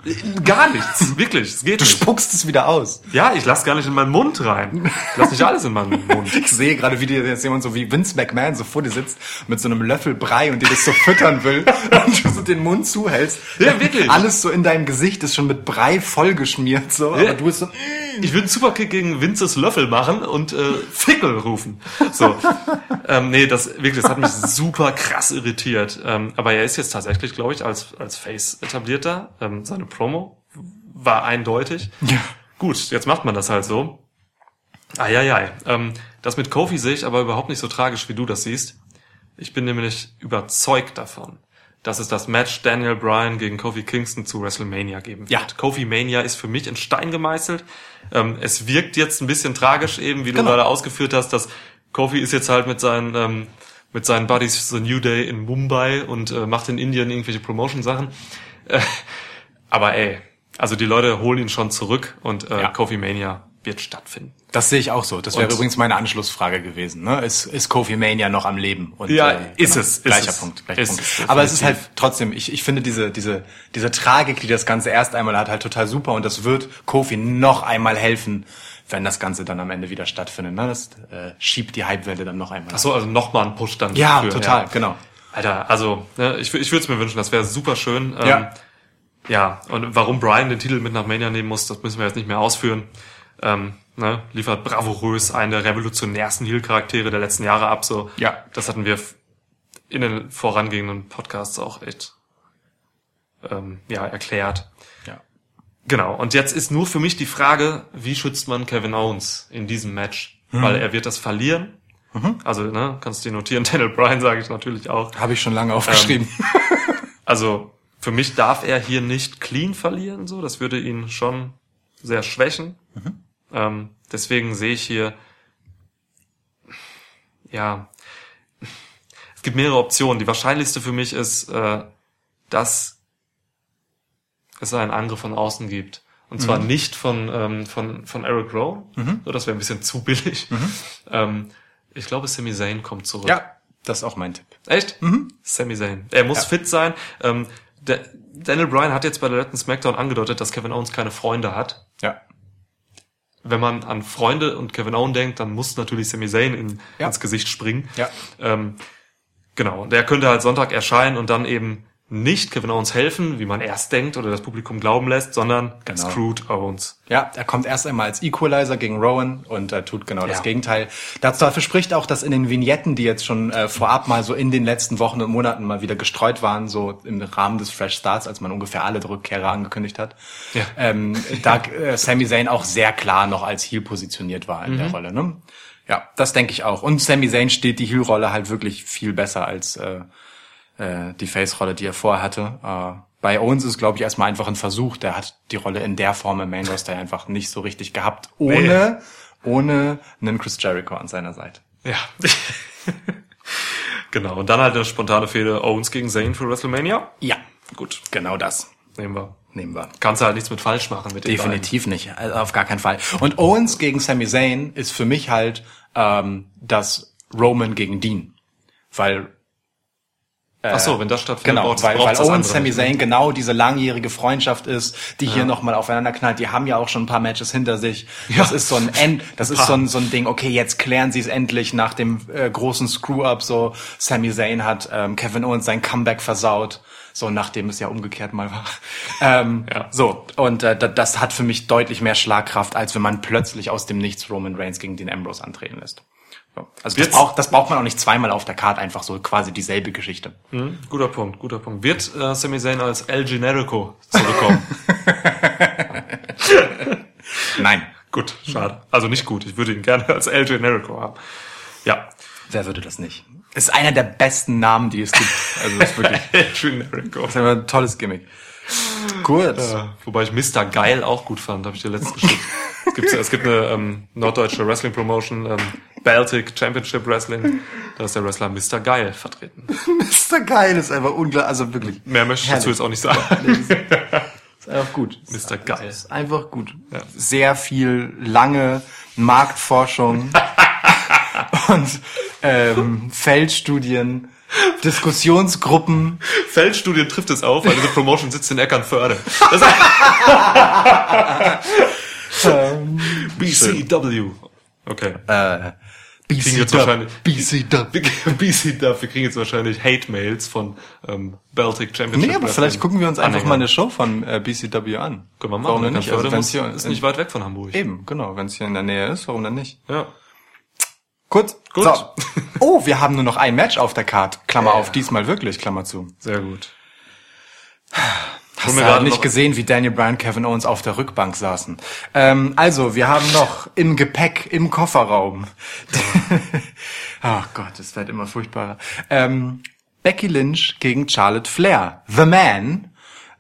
gar nichts. Wirklich, es geht Du nicht. spuckst es wieder aus. Ja, ich lass gar nicht in meinen Mund rein. Ich lass nicht alles in meinen Mund. Ich sehe gerade, wie dir jetzt jemand so wie Vince McMahon so vor dir sitzt mit so einem Löffel Brei und dir das so füttern will und du so den Mund zuhältst. Ja, wirklich. Alles so in deinem Gesicht ist schon mit Brei vollgeschmiert so, aber Ja. du bist so Ich würde einen Superkick gegen Vinces Löffel machen und äh, Fickel rufen. So. ähm, nee, das wirklich, das hat mich super krass irritiert. Ähm, aber er ist jetzt tatsächlich, glaube ich, als, als Face etablierter. Ähm, seine Promo war eindeutig. Ja. Gut, jetzt macht man das halt so. Eieiei. Ähm, das mit Kofi sehe ich aber überhaupt nicht so tragisch, wie du das siehst. Ich bin nämlich überzeugt davon, dass es das Match Daniel Bryan gegen Kofi Kingston zu WrestleMania geben wird. Ja. Kofi Mania ist für mich in Stein gemeißelt. Ähm, es wirkt jetzt ein bisschen tragisch eben, wie du Genau. gerade ausgeführt hast, dass Kofi ist jetzt halt mit seinen ähm, mit seinen Buddies The New Day in Mumbai und äh, macht in Indien irgendwelche Promotion-Sachen. Äh, aber ey, also die Leute holen ihn schon zurück und äh, Ja. Kofi Mania wird stattfinden. Das sehe ich auch so. Das wäre Und- übrigens meine Anschlussfrage gewesen. Ne? Ist, ist Kofi Mania noch am Leben? Und, Ja, ist es, ist gleicher es. Punkt. Gleicher Ist Punkt. es, Aber es ist halt trotzdem, ich, ich finde diese, diese, diese Tragik, die das Ganze erst einmal hat, halt total super. Und das wird Kofi noch einmal helfen, wenn das Ganze dann am Ende wieder stattfindet. Ne? Das äh, schiebt die Hypewelle dann noch einmal. Ach so, also nochmal ein Push dann. ja, für- total, genau. Alter, also ne, ich, ich würde es mir wünschen, das wäre super schön. Ähm, Ja. Ja, und warum Brian den Titel mit nach Mania nehmen muss, das müssen wir jetzt nicht mehr ausführen. Ähm, ne, liefert bravourös einen der revolutionärsten Heel-Charaktere der letzten Jahre ab. So, Ja. das hatten wir in den vorangehenden Podcasts auch echt ähm, ja, erklärt. Genau. Und jetzt ist nur für mich die Frage, wie schützt man Kevin Owens in diesem Match? Weil er wird das verlieren. Also, ne, kannst du dir notieren. Daniel Bryan sage ich natürlich auch. Habe ich schon lange aufgeschrieben. Also, für mich darf er hier nicht clean verlieren, so. Das würde ihn schon sehr schwächen. Ähm, deswegen sehe ich hier, ja, es gibt mehrere Optionen. Die wahrscheinlichste für mich ist, äh, dass es einen Angriff von außen gibt. Und zwar nicht von, ähm, von, von Eric Rowe. So, das wäre ein bisschen zu billig. Ähm, ich glaube, Sami Zayn kommt zurück. ja, das ist auch mein Tipp. Echt? Sami Zayn. Er muss Ja. fit sein. Ähm, der, Daniel Bryan hat jetzt bei der letzten Smackdown angedeutet, dass Kevin Owens keine Freunde hat. Ja. Wenn man an Freunde und Kevin Owens denkt, dann muss natürlich Sami Zayn in, Ja. ins Gesicht springen. Ja. Ähm, genau. Der könnte halt Sonntag erscheinen und dann eben nicht Kevin Owens helfen, wie man erst denkt oder das Publikum glauben lässt, sondern Genau. Screwed Owens. Ja, er kommt erst einmal als Equalizer gegen Rowan und er tut genau das Ja. Gegenteil. Dazu dafür spricht auch, dass in den Vignetten, die jetzt schon äh, vorab mal so in den letzten Wochen und Monaten mal wieder gestreut waren, so im Rahmen des Fresh Starts, als man ungefähr alle Rückkehrer angekündigt hat, Ja. ähm, da äh, Sami Zayn auch sehr klar noch als Heel positioniert war in Mhm. der Rolle. Ne? Ja, das denke ich auch. Und Sami Zayn steht die Heel-Rolle halt wirklich viel besser als äh, äh, die Face-Rolle, die er vorher hatte. Äh, bei Owens ist, glaube ich, erstmal einfach ein Versuch. Der hat die Rolle in der Form im Main Roster einfach nicht so richtig gehabt, ohne, ohne einen Chris Jericho an seiner Seite. Ja. genau. Und dann halt eine spontane Fehde Owens gegen Zayn für WrestleMania. Ja, Gut. genau das. Nehmen wir. nehmen wir. Kannst du halt nichts mit falsch machen mit den Definitiv nicht, also auf gar keinen Fall. Und Owens gegen Sami Zayn ist für mich halt ähm, das Roman gegen Dean. Weil beiden. Ach so, wenn das stattfindet, Genau, braucht's- weil, weil andere Sami. Zayn genau diese langjährige Freundschaft ist, die hier nochmal aufeinander knallt. Die haben ja auch schon ein paar Matches hinter sich. Das ist so ein End, das ist so ein, so ein Ding, okay, jetzt klären sie es endlich nach dem äh, großen Screw-Up. So, Sami Zayn hat ähm, Kevin Owens sein Comeback versaut. So, nachdem es ja umgekehrt mal war. Ähm, Ja. So, und äh, da- das hat für mich deutlich mehr Schlagkraft, als wenn man plötzlich aus dem Nichts Roman Reigns gegen den Ambrose antreten lässt. So. Also das braucht, das braucht man auch nicht zweimal auf der Karte, einfach so quasi dieselbe Geschichte. Hm, guter Punkt, guter Punkt. Wird äh, Sami Zayn als El Generico zurückkommen? Nein. gut, schade. Also nicht gut. Ich würde ihn gerne als El Generico haben. Ja. Wer würde das nicht? Ist einer der besten Namen, die es gibt. Also ist wirklich El Generico. ist einfach ein tolles Gimmick. Gut. Äh, wobei ich Mr. Geil auch gut fand, habe ich dir letztens geschickt. es, gibt, es gibt eine ähm, norddeutsche Wrestling Promotion, ähm, Baltic Championship Wrestling. Da ist der Wrestler Mr. Geil vertreten. Mr. Geil ist einfach unglaublich. Also wirklich. Mehr möchte ich dazu jetzt auch nicht sagen. Ist einfach gut. Mr. Geil. Ist einfach gut. Sehr viel lange Marktforschung und ähm, Feldstudien, Diskussionsgruppen. Feldstudien trifft es auf, weil diese Promotion sitzt in Eckernförde. Das BCW. Okay. Äh, BC BCW. BCW, wir kriegen jetzt wahrscheinlich Hate-Mails von ähm, Baltic Championship. Nee, aber vielleicht gucken wir uns einfach Anhängern. mal eine Show von äh, BCW an. Können wir machen. Warum denn nicht? Also, wenn's hier ist nicht weit weg von Hamburg. Eben, genau. Wenn es hier in der Nähe ist, warum dann nicht? Ja. Gut. Gut. So. Oh, wir haben nur noch ein Match auf der Karte. Klammer auf, diesmal wirklich, Klammer zu. Sehr gut. Hast du gerade halt nicht gesehen, wie Daniel Bryan, Kevin Owens auf der Rückbank saßen. Ähm, also, wir haben noch im Gepäck, im Kofferraum. Ach Gott, es wird immer furchtbarer. Ähm, Becky Lynch gegen Charlotte Flair. The Man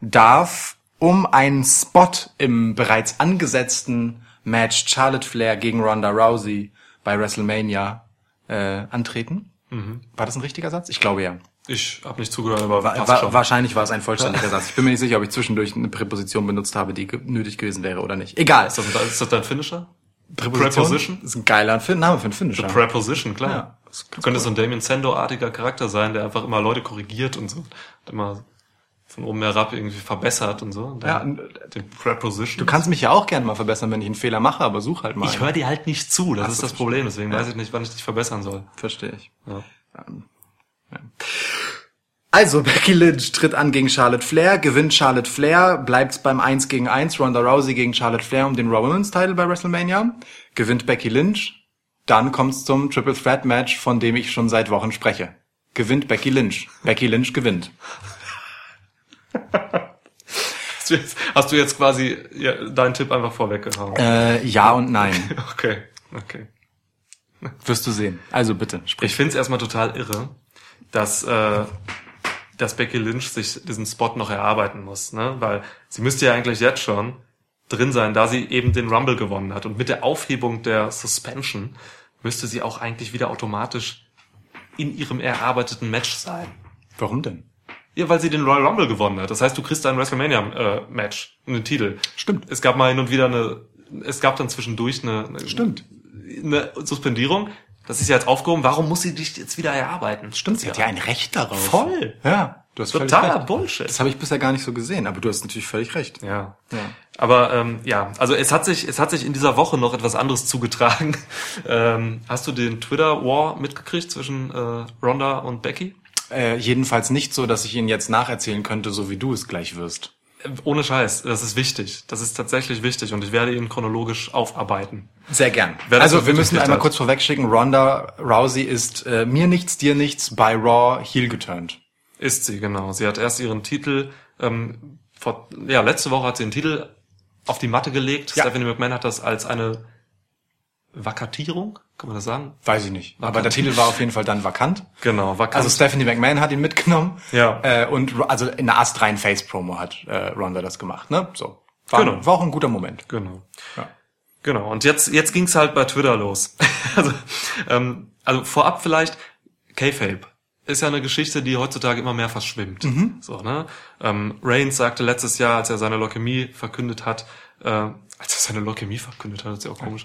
darf um einen Spot im bereits angesetzten Match Charlotte Flair gegen Ronda Rousey bei WrestleMania äh, antreten. War das ein richtiger Satz? Ich glaube ja. Ich habe nicht zugehört, aber Wa passt wa schon. wahrscheinlich war es ein vollständiger Satz. Ich bin mir nicht sicher, ob ich zwischendurch eine Präposition benutzt habe, die nötig gewesen wäre oder nicht. Egal. Ist das, ist das dein Finisher? Präposition Preposition? ist ein geiler Name für einen Finisher. Preposition, klar. Ja. Das könnte so ein Damien Sando-artiger Charakter sein, der einfach immer Leute korrigiert und so. Und immer von oben herab irgendwie verbessert und so. Und Ja, den Preposition. Du kannst mich ja auch gerne mal verbessern, wenn ich einen Fehler mache, aber such halt mal. ich höre dir halt nicht zu, das Ach ist das Problem, deswegen weiß ich nicht, wann ich dich verbessern soll. Verstehe ich. Ja. Also, Becky Lynch tritt an gegen Charlotte Flair, gewinnt Charlotte Flair, bleibt beim 1 gegen 1, Ronda Rousey gegen Charlotte Flair um den Raw Women's Title bei WrestleMania, gewinnt Becky Lynch, dann kommt's zum Triple Threat Match, von dem ich schon seit Wochen spreche. Gewinnt Becky Lynch. Becky Lynch gewinnt. Hast du jetzt, hast du jetzt quasi ja, deinen Tipp einfach vorweggehauen? Äh, ja und nein. Okay, okay. Wirst du sehen. Also bitte, sprich. Ich finde es erstmal total irre, dass, äh, dass Becky Lynch sich diesen Spot noch erarbeiten muss, ne? Weil sie müsste ja eigentlich jetzt schon drin sein, da sie eben den Rumble gewonnen hat. Und mit der Aufhebung der Suspension müsste sie auch eigentlich wieder automatisch in ihrem erarbeiteten Match sein. Warum denn? Ja, weil sie den Royal Rumble gewonnen hat. Das heißt, du kriegst ein WrestleMania-Match, einen Titel. Stimmt. Es gab mal hin und wieder eine, es gab dann zwischendurch eine, eine Stimmt. eine Suspendierung. Das ist ja jetzt aufgehoben. Warum muss sie dich jetzt wieder erarbeiten? Stimmt, sie hat ja ein Recht darauf. Voll. Ja, du hast völlig Totaler. Bullshit. Das habe ich bisher gar nicht so gesehen, aber du hast natürlich völlig recht. Ja. Ja. Aber ähm, ja, also es hat sich es hat sich in dieser Woche noch etwas anderes zugetragen. ähm, hast du den Twitter War mitgekriegt zwischen äh, Ronda und Becky? Äh, jedenfalls nicht so, dass ich ihn jetzt nacherzählen könnte, so wie du es gleich wirst. Ohne Scheiß, das ist wichtig. Das ist tatsächlich wichtig und ich werde ihn chronologisch aufarbeiten. Sehr gern. Also so wir müssen einmal hat. kurz vorwegschicken, Ronda Rousey ist äh, mir nichts, dir nichts bei Raw Heel geturnt. Ist sie, genau. Sie hat erst ihren Titel, ähm, vor, ja, letzte Woche hat sie den Titel auf die Matte gelegt. Ja. Stephanie McMahon hat das als eine Vakatierung, kann man das sagen? Weiß ich nicht. Aber der Titel war auf jeden Fall dann vakant. Genau, vakant. Also Stephanie McMahon hat ihn mitgenommen. Ja. Äh, und also in einer astreinen Face-Promo hat äh, Ronda das gemacht. Ne? So. War, Genau. war auch ein guter Moment. Genau. Ja. Genau. Und jetzt, jetzt ging's halt bei Twitter los. also, ähm, also vorab vielleicht K-Fape. ist ja eine Geschichte, die heutzutage immer mehr verschwimmt. Mhm. So, ne? ähm, Reigns sagte letztes Jahr, als er seine Leukämie verkündet hat, äh, als er seine Leukämie verkündet hat, ist ja auch komisch.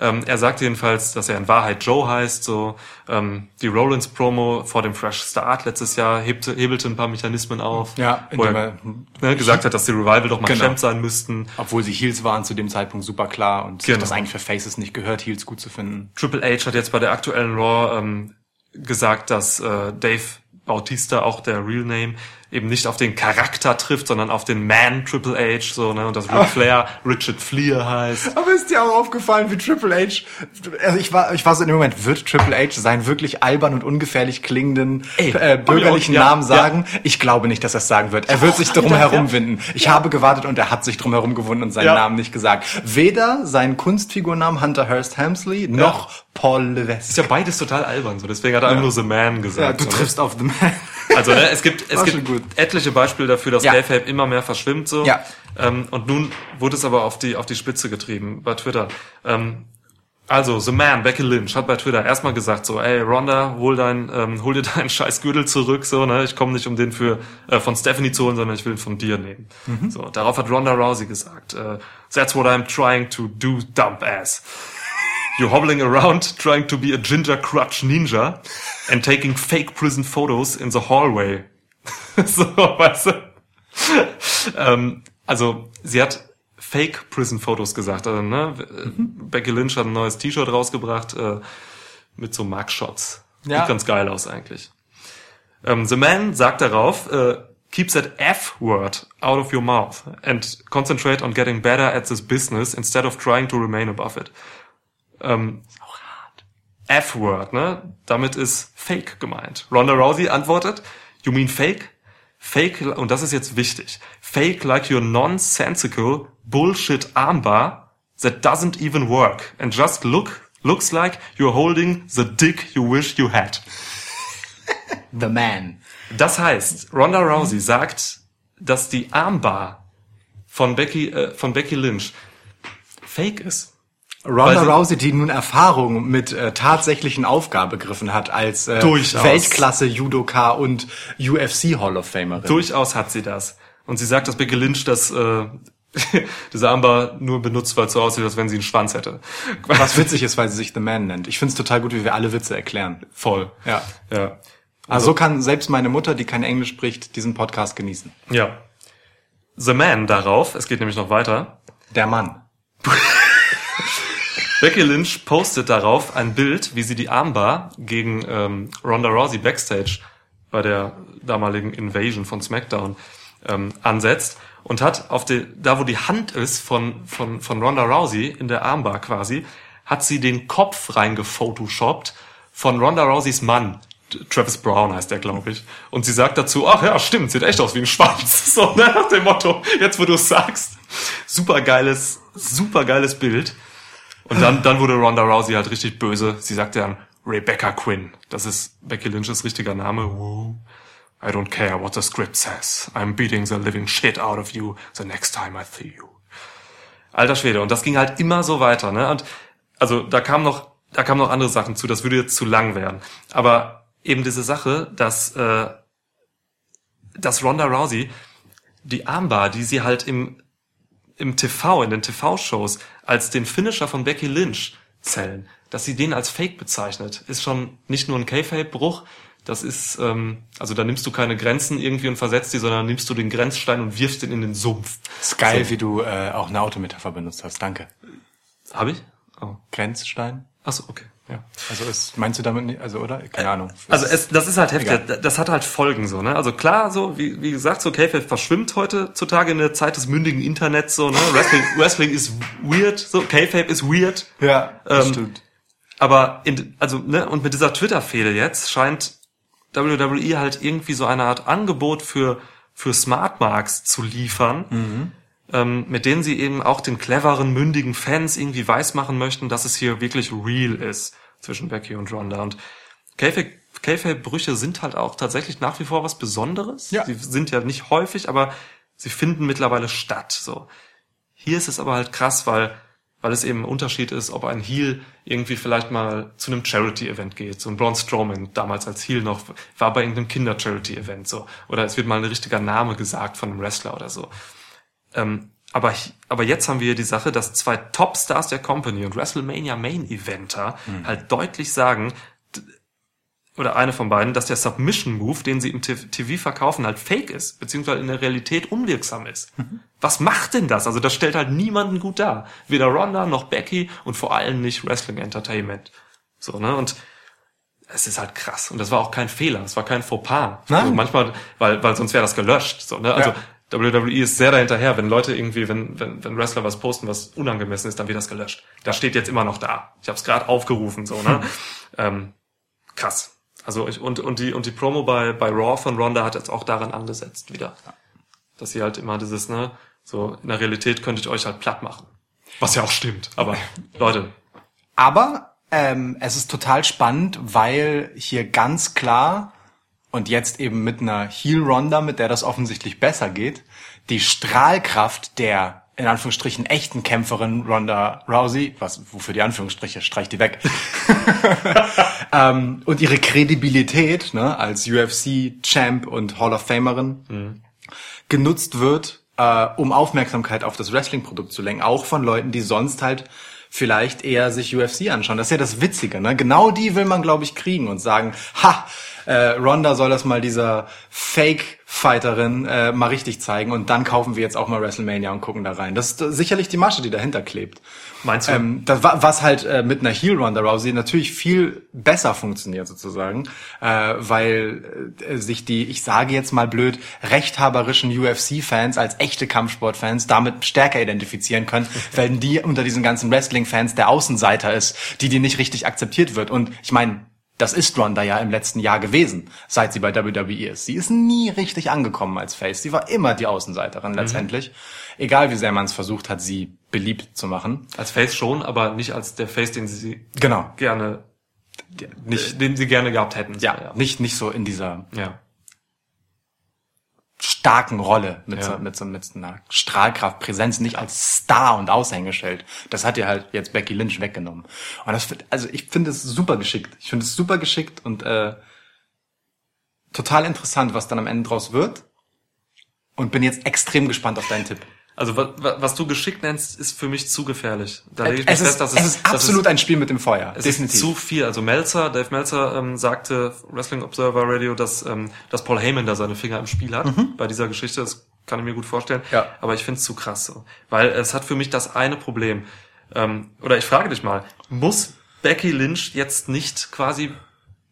Ähm, er sagte jedenfalls, dass er in Wahrheit Joe heißt. So ähm, die Rollins Promo vor dem Fresh Start letztes Jahr hebte, hebelte ein paar Mechanismen auf, Ja, wo er indem ne, gesagt hat, dass die Revival doch mal Genau. Champ sein müssten. Obwohl sie Heels waren zu dem Zeitpunkt super klar und Genau. das eigentlich für Faces nicht gehört, Heels gut zu finden. Triple H hat jetzt bei der aktuellen Raw ähm, gesagt, dass äh, Dave Bautista, auch der Real Name, eben nicht auf den Charakter trifft, sondern auf den Man Triple H, so, ne, und dass Ric Flair Richard Fleer heißt. Aber ist dir auch aufgefallen, wie Triple H, also ich war, ich war so in dem Moment, wird Triple H seinen wirklich albern und ungefährlich klingenden Ey, äh, bürgerlichen auch- ja, Namen sagen? Ich glaube nicht, dass er es sagen wird. Er wird sich drum gedacht, herum ja. Ich habe gewartet und er hat sich drum herum gewunden und seinen Ja. Namen nicht gesagt. Weder seinen Kunstfigurnamen Hunter Hearst Helmsley noch Paul Ist Levesque. ja beides total albern, so, deswegen hat er einfach nur The Man gesagt. Ja, du so, ne? triffst auf The Man. Also ne, es gibt es gibt etliche Beispiele dafür, dass Ja. Kayfabe immer mehr verschwimmt so. Ja. Ähm, und nun wurde es aber auf die auf die Spitze getrieben bei Twitter. Ähm, also The Man Becky Lynch hat bei Twitter erstmal gesagt so, ey Ronda, hol dein ähm, hol dir deinen scheiß Gürtel zurück so, ne? Ich komme nicht um den für äh, von Stephanie zu holen, sondern ich will ihn von dir nehmen. Mhm. So, darauf hat Ronda Rousey gesagt, äh, that's what I'm trying to do, dump ass. You're hobbling around trying to be a ginger crutch ninja and taking fake prison photos in the hallway. so, weißt du? ähm, also, sie hat Fake Prison Photos gesagt. Also, ne? Becky Lynch hat ein neues T-Shirt rausgebracht äh, mit so Mugshots. Ja. Sieht ganz geil aus eigentlich. Ähm, The Man sagt darauf, äh, keep that F-word out of your mouth and concentrate on getting better at this business instead of trying to remain above it. Ähm, F-Word, ne? Damit ist Fake gemeint. Ronda Rousey antwortet, you mean Fake? Fake, und das ist jetzt wichtig. Fake like your nonsensical bullshit armbar that doesn't even work and just look, looks like you're holding the dick you wish you had. The Man. Das heißt, Ronda Rousey sagt, dass die Armbar von Becky, äh, von Becky Lynch fake ist. Ronda Rousey, die nun Erfahrung mit äh, tatsächlichen Aufgabegriffen hat als äh, Durchaus. Weltklasse Judoka und UFC Hall of Famerin. Durchaus hat sie das. Und sie sagt, dass Becky Lynch das, äh, diese Armbar nur benutzt, weil es so aussieht, als wenn sie einen Schwanz hätte. Was witzig ist, weil sie sich The Man nennt. Ich find's total gut, wie wir alle Witze erklären. Voll. Ja. Ja. Also so kann selbst meine Mutter, die kein Englisch spricht, diesen Podcast genießen. Ja. The Man darauf, es geht nämlich noch weiter. Der Mann. Becky Lynch postet darauf ein Bild, wie sie die Armbar gegen ähm, Ronda Rousey backstage bei der damaligen Invasion von SmackDown ähm, ansetzt und hat auf die, da wo die Hand ist von, von, von Ronda Rousey in der Armbar quasi, hat sie den Kopf reingefotoshoppt von Ronda Rouseys Mann. Travis Brown heißt der, glaube ich. Und sie sagt dazu, ach ja, stimmt, sieht echt aus wie ein Schwanz. So, ne, nach dem Motto, jetzt wo du es sagst. Super geiles, super geiles Bild. Und dann, dann wurde Ronda Rousey halt richtig böse. Sie sagte dann Rebecca Quinn. Das ist Becky Lynch's richtiger Name. I don't care what the script says. I'm beating the living shit out of you the next time I see you. Alter Schwede. Und das ging halt immer so weiter, ne? Und also da kam noch, da kamen noch andere Sachen zu. Das würde jetzt zu lang werden. Aber eben diese Sache, dass, äh, dass Ronda Rousey die Armbar, die sie halt im im TV, in den TV-Shows, als den Finisher von Becky Lynch zählen, dass sie den als Fake bezeichnet, ist schon nicht nur ein K-Fape-Bruch, das ist, ähm, also da nimmst du keine Grenzen irgendwie und versetzt die, sondern nimmst du den Grenzstein und wirfst den in den Sumpf. Ist geil, wie du äh, auch eine Autometapher benutzt hast. Danke. Hab ich? Oh. Grenzstein? Achso, okay. Ja. Also ist, meinst du damit nicht, also oder? Keine Ahnung. Also es, das ist halt heftig. Egal. Das hat halt Folgen so, ne? Also klar, so wie, wie gesagt, so K-Fape verschwimmt heutzutage in der Zeit des mündigen Internets so, ne? Wrestling, Wrestling ist weird, so K-Fape ist weird. ja, Ähm, stimmt. Aber in, also ne und mit dieser Twitter-Fehde jetzt scheint WWE halt irgendwie so eine Art Angebot für für Smart Marks zu liefern, ähm, mit denen sie eben auch den cleveren, mündigen Fans irgendwie weismachen möchten, dass es hier wirklich real ist zwischen Becky und Ronda. Und Kayfabe-Brüche sind halt auch tatsächlich nach wie vor was Besonderes. Ja. Sie sind ja nicht häufig, aber sie finden mittlerweile statt. So. Hier ist es aber halt krass, weil weil es eben ein Unterschied ist, ob ein Heel irgendwie vielleicht mal zu einem Charity-Event geht. So ein Braun Strowman, damals als Heel noch, war bei irgendeinem Kinder-Charity-Event so. Oder es wird mal ein richtiger Name gesagt von einem Wrestler oder so. Ähm, aber, aber jetzt haben wir die Sache, dass zwei Topstars der Company und WrestleMania Main Eventer Mhm. halt deutlich sagen, oder eine von beiden, dass der Submission Move, den sie im TV verkaufen, halt fake ist, beziehungsweise in der Realität unwirksam ist. Mhm. Was macht denn das? Also das stellt halt niemanden gut dar. Weder Ronda noch Becky und vor allem nicht Wrestling Entertainment. So, ne? Und es ist halt krass. Und das war auch kein Fehler. Es war kein Fauxpas. Nein. Also manchmal, weil, weil sonst wäre das gelöscht. So, ne? Also Ja. WWE ist sehr dahinterher, wenn Leute irgendwie, wenn, wenn, wenn Wrestler was posten, was unangemessen ist, dann wird das gelöscht. Das steht jetzt immer noch da. Ich habe es gerade aufgerufen, so, ne? ähm, krass. Also ich, und, und die und die Promo bei, bei Raw von Ronda hat jetzt auch daran angesetzt wieder. Dass sie halt immer dieses, ne, so in der Realität könntet ihr euch halt platt machen. Was ja auch stimmt. Aber Leute, Aber ähm, es ist total spannend, weil hier ganz klar und jetzt eben mit einer Heel Ronda, mit der das offensichtlich besser geht, die Strahlkraft der in Anführungsstrichen echten Kämpferin Ronda Rousey, was wofür die Anführungsstriche streich die weg, ähm, und ihre Kredibilität ne, als UFC Champ und Hall of Famerin genutzt wird, äh, um Aufmerksamkeit auf das Wrestling-Produkt zu lenken, auch von Leuten, die sonst halt vielleicht eher sich UFC anschauen. Das ist ja das Witzige, ne? Genau die will man, glaube ich, kriegen und sagen, ha, äh, Ronda soll das mal dieser Fake-Fighterin äh, mal richtig zeigen und dann kaufen wir jetzt auch mal WrestleMania und gucken da rein. Das ist sicherlich die Masche, die dahinter klebt. Meinst du? Ähm, das, wa- was halt äh, mit einer Heel Ronda Rousey natürlich viel besser funktioniert sozusagen, äh, weil äh, sich die, ich sage jetzt mal blöd, rechthaberischen UFC-Fans als echte Kampfsportfans damit stärker identifizieren können, weil die unter diesen ganzen Wrestling-Fans der Außenseiter ist, die die nicht richtig akzeptiert wird. Und ich meine, das ist Ronda ja im letzten Jahr gewesen, seit sie bei WWE ist. Sie ist nie richtig angekommen als Face. Sie war immer die Außenseiterin letztendlich. Egal wie sehr man es versucht hat, sie beliebt zu machen. als Face schon, aber nicht als der Face, den sie Genau. gerne, Nicht, den sie gerne gehabt hätten. So, ja, nicht, nicht so in dieser ja. starken Rolle mit, Ja. so, mit, so, mit so einer Strahlkraft, Präsenz, nicht als Star und Aushängeschild. Das hat ihr halt jetzt Becky Lynch weggenommen. Und das, also ich finde es super geschickt. Ich finde es super geschickt und äh, total interessant, was dann am Ende draus wird. Und bin jetzt extrem gespannt auf deinen Tipp. Also was, was du geschickt nennst, ist für mich zu gefährlich. Da lege ich Es mich ist, fest, dass es ist dass absolut ein Spiel mit dem Feuer. Es Definitiv. ist zu viel. Also Melzer, Dave Melzer ähm, sagte Wrestling Observer Radio, dass, ähm, dass Paul Heyman da seine Finger im Spiel hat bei dieser Geschichte. Das kann ich mir gut vorstellen. Mhm. Ja. Aber ich finde es zu krass so. Weil es hat für mich das eine Problem. Ähm, oder ich frage dich mal, muss Becky Lynch jetzt nicht quasi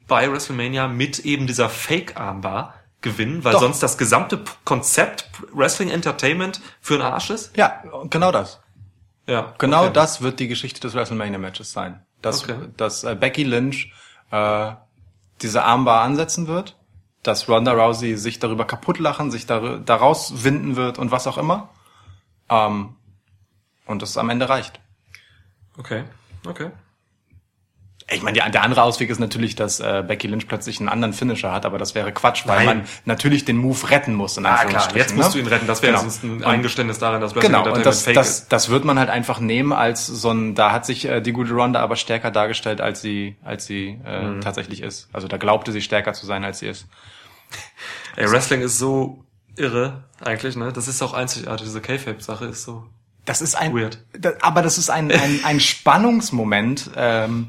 bei WrestleMania mit eben dieser Fake-Armbar gewinnen, weil Doch. sonst das gesamte Konzept Wrestling Entertainment für den Arsch ist? ja, genau das. Ja. Genau okay. das wird die Geschichte des WrestleMania-Matches sein. Dass, Okay. dass äh, Becky Lynch äh, diese Armbar ansetzen wird, dass Ronda Rousey sich darüber kaputt lachen, sich dar daraus winden wird und was auch immer. Ähm, und das am Ende reicht. Okay. Okay. Ich meine, der andere Ausweg ist natürlich, dass äh, Becky Lynch plötzlich einen anderen Finisher hat, aber das wäre Quatsch, weil Nein. man natürlich den Move retten muss. In Ah klar, jetzt musst ne? du ihn retten. Das wäre Genau. sonst ein Eingeständnis daran, dass Wrestling Genau, und das, fake das, ist. das wird man halt einfach nehmen als so ein, da hat sich äh, die gute Ronda aber stärker dargestellt, als sie, als sie äh, Mhm. tatsächlich ist. Also da glaubte sie stärker zu sein, als sie ist. Ey, Wrestling ist so irre, eigentlich, ne? Das ist auch einzigartig. Diese K-Fape-Sache ist so. Das ist ein, Weird. Da, aber das ist ein, ein, ein Spannungsmoment, ähm,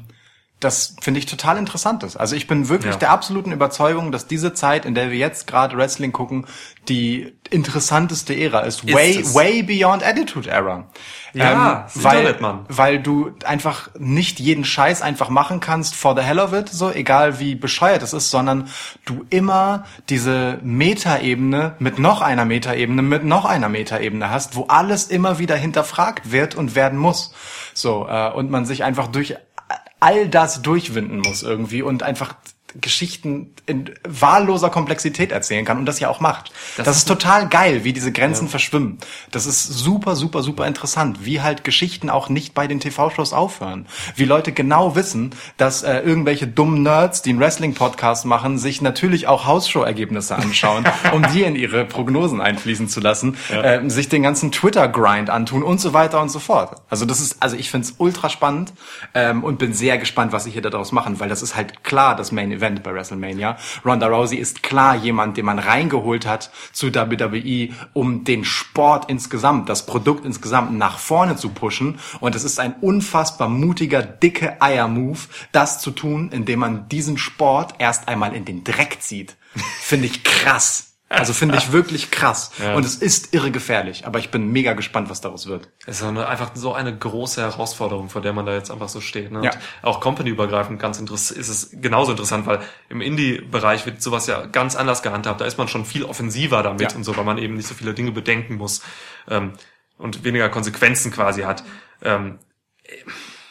das finde ich total interessant ist. Also ich bin wirklich Ja. der absoluten Überzeugung, dass diese Zeit, in der wir jetzt gerade Wrestling gucken, die interessanteste Ära ist. Ist way, es. way beyond Attitude Era. Ja, das weil, Internet, Mann. weil du einfach nicht jeden Scheiß einfach machen kannst for the hell of it, so egal wie bescheuert es ist, sondern du immer diese Metaebene mit noch einer Metaebene mit noch einer Metaebene hast, wo alles immer wieder hinterfragt wird und werden muss. So äh, und man sich einfach durch all das durchwinden muss irgendwie und einfach Geschichten in wahlloser Komplexität erzählen kann und das ja auch macht. Das, ist total geil, wie diese Grenzen verschwimmen. Das ist super, super, super interessant, wie halt Geschichten auch nicht bei den TV-Shows aufhören. Wie Leute genau wissen, dass äh, irgendwelche dummen Nerds, die einen Wrestling-Podcast machen, sich natürlich auch Hausshow-Ergebnisse anschauen, um die in ihre Prognosen einfließen zu lassen, äh, sich den ganzen Twitter-Grind antun und so weiter und so fort. Also das ist, also ich find's ultra spannend ähm, und bin sehr gespannt, was sie hier daraus machen, weil das ist halt klar das Main Event bei WrestleMania. Ronda Rousey ist klar jemand, den man reingeholt hat zu WWE, um den Sport insgesamt, das Produkt insgesamt nach vorne zu pushen. Und es ist ein unfassbar mutiger, dicke Eier-Move, das zu tun, indem man diesen Sport erst einmal in den Dreck zieht. Finde ich krass. Also finde ich wirklich krass. Ja. Und es ist irre gefährlich. Aber ich bin mega gespannt, was daraus wird. Es ist eine, einfach so eine große Herausforderung, vor der man da jetzt einfach so steht. Ne? Ja. Und auch company-übergreifend ganz interessant ist es genauso interessant, weil im Indie-Bereich wird sowas ja ganz anders gehandhabt. Da ist man schon viel offensiver damit Ja. und so, weil man eben nicht so viele Dinge bedenken muss ähm, und weniger Konsequenzen quasi hat. Ähm,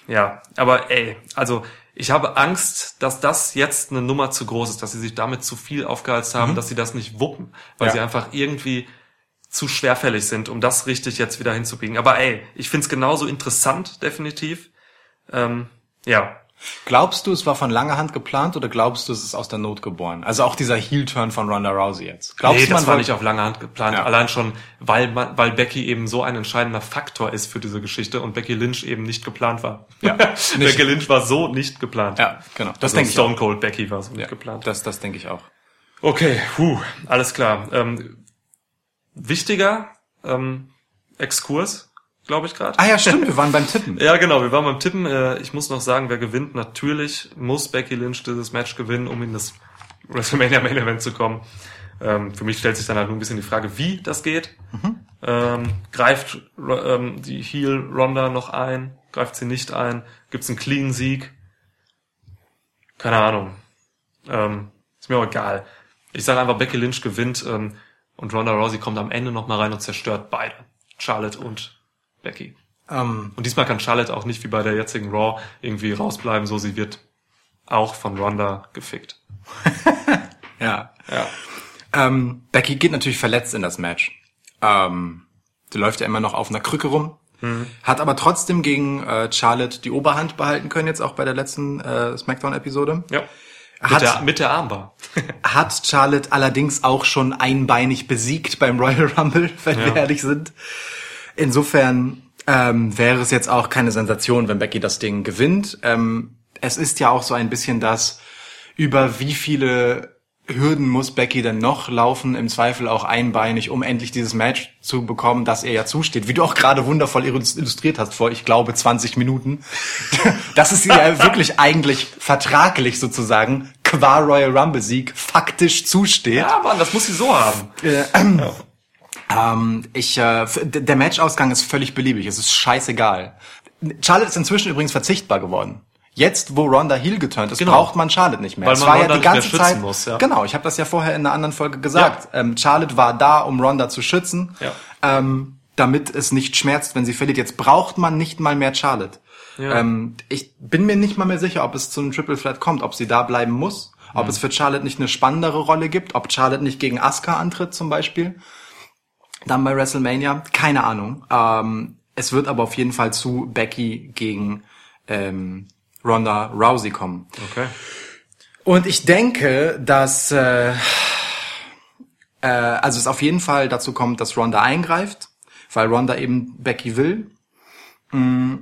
ja, aber ey, also ich habe Angst, dass das jetzt eine Nummer zu groß ist, dass sie sich damit zu viel aufgeheizt haben, dass sie das nicht wuppen, weil Mhm. Ja. sie einfach irgendwie zu schwerfällig sind, um das richtig jetzt wieder hinzubiegen. Aber ey, ich find's genauso interessant, definitiv. Ähm, ja, Glaubst du, es war von langer Hand geplant oder glaubst du, es ist aus der Not geboren? Also auch dieser Heel-Turn von Ronda Rousey jetzt. Glaubst nee, du, das war nicht auf lange Hand geplant. Ja. Allein schon, weil, man, weil Becky eben so ein entscheidender Faktor ist für diese Geschichte und Becky Lynch eben nicht geplant war. Ja, Becky Lynch war so nicht geplant. Ja, genau. Das Das denke ich auch. Stone Cold Becky war so nicht Ja, geplant. Das, das denke ich auch. Okay, puh, alles klar. Ähm, wichtiger ähm, Exkurs, glaube ich gerade. Ah ja, stimmt, wir waren beim Tippen. Ja, genau, wir waren beim Tippen. Äh, ich muss noch sagen, wer gewinnt. Natürlich muss Becky Lynch dieses Match gewinnen, um in das WrestleMania Main Event zu kommen. Ähm, für mich stellt sich dann halt nur ein bisschen die Frage, wie das geht. Ähm, greift ähm, die Heel Ronda noch ein? Greift sie nicht ein? Gibt es einen clean Sieg? Keine Ahnung. Ähm, ist mir auch egal. Ich sage einfach, Becky Lynch gewinnt ähm, und Ronda Rousey kommt am Ende noch mal rein und zerstört beide. Charlotte und Becky. Ähm, Und diesmal kann Charlotte auch nicht wie bei der jetzigen Raw irgendwie rausbleiben, so sie wird auch von Ronda gefickt. ja. Ja. Ähm, Becky geht natürlich verletzt in das Match. Ähm, die läuft ja immer noch auf einer Krücke rum. Hat aber trotzdem gegen äh, Charlotte die Oberhand behalten können, jetzt auch bei der letzten äh, Smackdown-Episode. Ja. Mit Hat- der, mit der Armbar. Hat Charlotte allerdings auch schon einbeinig besiegt beim Royal Rumble, wenn wir Ja. ehrlich sind. Insofern ähm, wäre es jetzt auch keine Sensation, wenn Becky das Ding gewinnt. Ähm, es ist ja auch so ein bisschen das, über wie viele Hürden muss Becky denn noch laufen, im Zweifel auch einbeinig, um endlich dieses Match zu bekommen, das ihr ja zusteht. Wie du auch gerade wundervoll illustriert hast vor, ich glaube, 20 Minuten. Das ist ja wirklich eigentlich vertraglich sozusagen qua Royal Rumble Sieg faktisch zusteht. Ja, Mann, das muss sie so haben. Ähm, ich, äh, der Matchausgang ist völlig beliebig. Es ist scheißegal. Charlotte ist inzwischen übrigens verzichtbar geworden. Jetzt, wo Ronda Heel geturnt ist, Genau. braucht man Charlotte nicht mehr. Weil es man war Ronda ja die ganze Zeit. muss, ja. Genau, ich habe das ja vorher in einer anderen Folge gesagt. Ähm, Charlotte war da, um Ronda zu schützen, Ja. ähm, damit es nicht schmerzt, wenn sie verliert. Jetzt braucht man nicht mal mehr Charlotte. Ja. Ähm, ich bin mir nicht mal mehr sicher, ob es zu einem Triple Threat kommt, ob sie da bleiben muss, ob es für Charlotte nicht eine spannendere Rolle gibt, ob Charlotte nicht gegen Asuka antritt zum Beispiel dann bei WrestleMania. Keine Ahnung. Ähm, es wird aber auf jeden Fall zu Becky gegen ähm, Ronda Rousey kommen. Okay. Und ich denke, dass äh, äh, also es auf jeden Fall dazu kommt, dass Ronda eingreift, weil Ronda eben Becky will. Mm.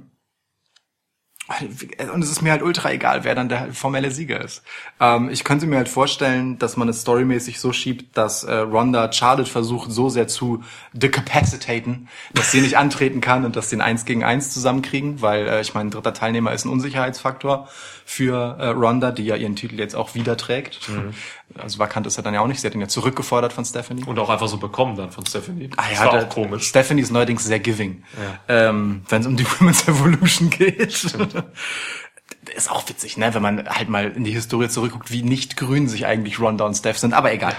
Und es ist mir halt ultra egal, wer dann der formelle Sieger ist. Ähm, ich könnte mir halt vorstellen, dass man es storymäßig so schiebt, dass äh, Ronda Charlotte versucht, so sehr zu decapacitaten, dass sie nicht antreten kann und dass sie ein Eins gegen Eins zusammenkriegen, weil äh, ich meine, ein dritter Teilnehmer ist ein Unsicherheitsfaktor für äh, Ronda, die ja ihren Titel jetzt auch wieder trägt. Also vakant ist er dann ja auch nicht. Sie hat ihn ja zurückgefordert von Stephanie. Und auch einfach so bekommen dann von Stephanie. Ah, das ja, war der- auch komisch. Stephanie ist neuerdings sehr giving, ähm, wenn es um die Women's Evolution geht. Ist auch witzig, ne, wenn man halt mal in die Historie zurückguckt, wie nicht grün sich eigentlich Ronda und Steph sind, aber egal.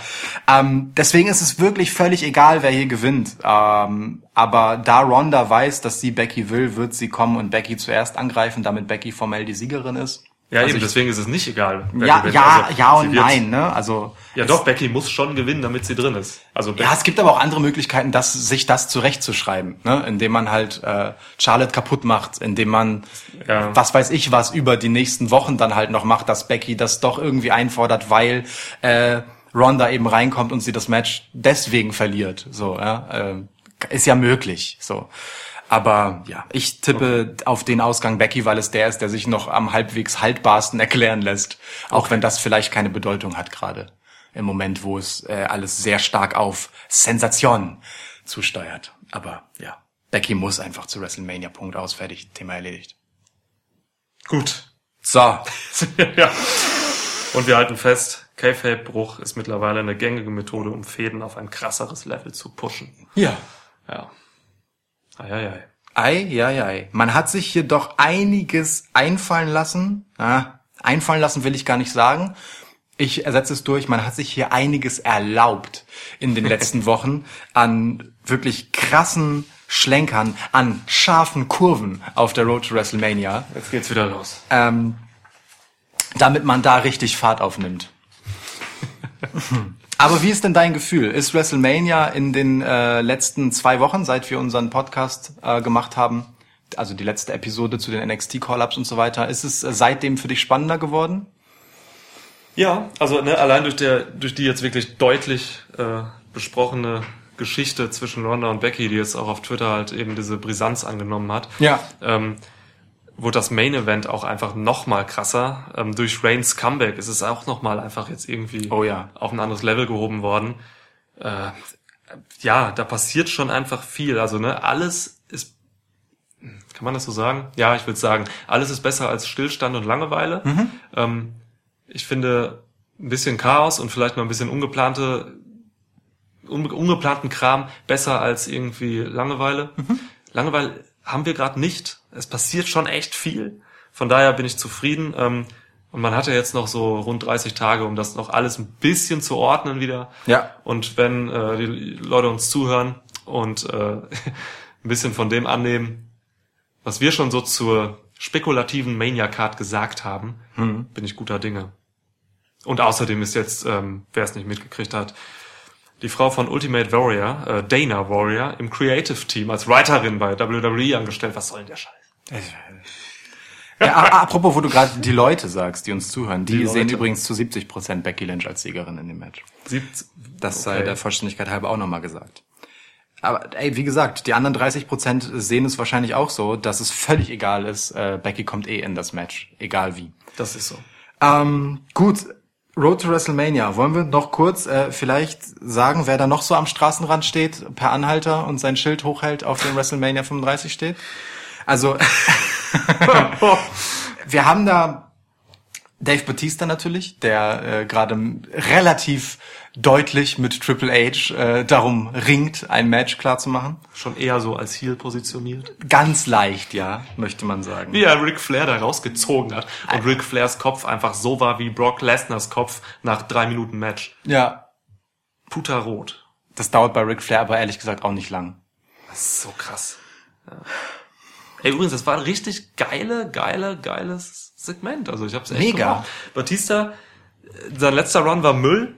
Ähm, deswegen ist es wirklich völlig egal, wer hier gewinnt. Ähm, aber da Ronda weiß, dass sie Becky will, wird sie kommen und Becky zuerst angreifen, damit Becky formell die Siegerin ist. Ja, Also eben, ich- deswegen ist es nicht egal. Ja, gewinnt. ja, Also, ja und nein, ne? Also Ja, doch, Becky muss schon gewinnen, damit sie drin ist. Also Ja, es gibt aber auch andere Möglichkeiten, das, sich das zurechtzuschreiben, ne? indem man halt äh, Charlotte kaputt macht, indem man, Ja. was weiß ich was, über die nächsten Wochen dann halt noch macht, dass Becky das doch irgendwie einfordert, weil äh, Ronda eben reinkommt und sie das Match deswegen verliert. So, ja, äh, ist ja möglich. So. Aber ja, ich tippe auf den Ausgang Becky, weil es der ist, der sich noch am halbwegs haltbarsten erklären lässt. Auch wenn das vielleicht keine Bedeutung hat gerade im Moment, wo es äh, alles sehr stark auf Sensation zusteuert. Aber ja, Becky muss einfach zu WrestleMania. Punkt aus, fertig, Thema erledigt. gut. So, ja. Und wir halten fest, K-Fape-Bruch ist mittlerweile eine gängige Methode, um Fäden auf ein krasseres Level zu pushen. ja. Ja. Eieiei. Ei, ja, ja. Man hat sich hier doch einiges einfallen lassen. Ah, einfallen lassen will ich gar nicht sagen. Ich ersetze es durch. Man hat sich hier einiges erlaubt in den letzten Wochen an wirklich krassen Schlenkern, an scharfen Kurven auf der Road to WrestleMania, Jetzt geht's wieder los. ähm, damit man da richtig Fahrt aufnimmt. Aber wie ist denn dein Gefühl? Ist WrestleMania in den äh, letzten zwei Wochen, seit wir unseren Podcast äh, gemacht haben, also die letzte Episode zu den NXT Call-ups und so weiter, ist es äh, seitdem für dich spannender geworden? Ja, also ne, allein durch der, durch die jetzt wirklich deutlich äh, besprochene Geschichte zwischen Ronda und Becky, die jetzt auch auf Twitter halt eben diese Brisanz angenommen hat, Ja. ähm, wurde das Main Event auch einfach noch mal krasser. Ähm, durch Reigns Comeback ist es auch noch mal einfach jetzt irgendwie Oh ja. auf ein anderes Level gehoben worden. Äh, ja, da passiert schon einfach viel. Also ne, alles ist, kann man das so sagen? Ja, ich würde sagen, alles ist besser als Stillstand und Langeweile. Ähm, ich finde ein bisschen Chaos und vielleicht noch ein bisschen ungeplante, unge ungeplanten Kram besser als irgendwie Langeweile. Langeweile haben wir gerade nicht. Es passiert schon echt viel. Von daher bin ich zufrieden. Ähm, und man hatte jetzt noch so rund 30 Tage, um das noch alles ein bisschen zu ordnen wieder. Ja. Und wenn äh, die Leute uns zuhören und äh, ein bisschen von dem annehmen, was wir schon so zur spekulativen Mania-Card gesagt haben, bin ich guter Dinge. Und außerdem ist jetzt, ähm, wer es nicht mitgekriegt hat, die Frau von Ultimate Warrior, äh, Dana Warrior, im Creative Team als Writerin bei WWE angestellt. Was soll denn der Scheiß? ja a- apropos, wo du gerade die Leute sagst, die uns zuhören, die, Die sehen übrigens zu 70 Prozent Becky Lynch als Siegerin in dem Match. Siebt, Das sei Okay. der Vollständigkeit halber auch nochmal gesagt. Aber ey, wie gesagt, die anderen 30 Prozent sehen es wahrscheinlich auch so, dass es völlig egal ist. Äh, Becky kommt eh in das Match, egal wie. das ist so. Ähm, gut, Road to WrestleMania. Wollen wir noch kurz äh, vielleicht sagen, wer da noch so am Straßenrand steht, per Anhalter und sein Schild hochhält, auf dem WrestleMania 35 steht? Also, wir haben da Dave Batista natürlich, der äh, gerade relativ deutlich mit Triple H äh, darum ringt, ein Match klar zu machen. Schon eher so als Heel positioniert. Ganz leicht, ja, möchte man sagen. Wie er Ric Flair da rausgezogen hat. Und Ric Flairs Kopf einfach so war wie Brock Lesners Kopf nach drei Minuten Match. Ja, Puterrot. das dauert bei Ric Flair aber ehrlich gesagt auch nicht lang. Das ist so krass. Ja. Ey, übrigens, das war richtig geile, geile, geiles Segment. Also ich hab's echt Mega. gemacht. Batista, äh, sein letzter Run war Müll.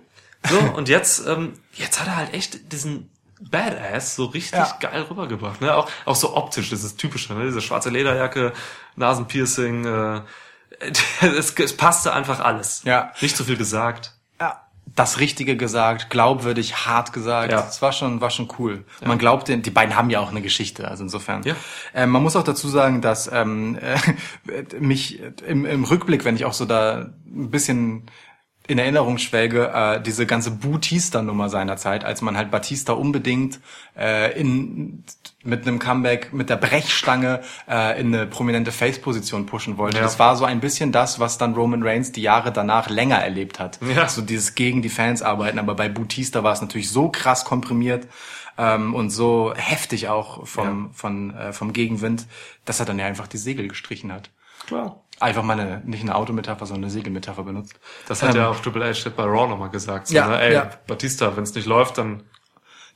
So, und jetzt, ähm, jetzt hat er halt echt diesen Badass so richtig Ja. geil rübergebracht. Ne? Auch, auch so optisch, das ist typisch, ne? Diese schwarze Lederjacke, Nasenpiercing, äh, es, es passte einfach alles. Ja. Nicht zu viel gesagt. Ja. Das Richtige gesagt, glaubwürdig, hart gesagt. Ja. Es war schon, war schon cool. Man glaubt, den, die beiden haben ja auch eine Geschichte, also insofern. Ja. Ähm, man muss auch dazu sagen, dass ähm, äh, mich im, im Rückblick, wenn ich auch so da ein bisschen in Erinnerung schwelge, äh, diese ganze Batista-Nummer seiner Zeit, als man halt Batista unbedingt äh, in mit einem Comeback, mit der Brechstange äh, in eine prominente Face-Position pushen wollte. Ja. Das war so ein bisschen das, was dann Roman Reigns die Jahre danach länger erlebt hat. Ja. So dieses gegen die Fans arbeiten, aber bei Batista war es natürlich so krass komprimiert ähm, und so heftig auch vom, von, äh, vom Gegenwind, dass er dann ja einfach die Segel gestrichen hat. Klar. Einfach mal eine, nicht eine Autometapher, sondern eine Segelmetapher benutzt. Das hat Ähm, ja auch Triple H bei Raw nochmal gesagt. So, Ja, ne? Ey, ja. Batista, wenn es nicht läuft, dann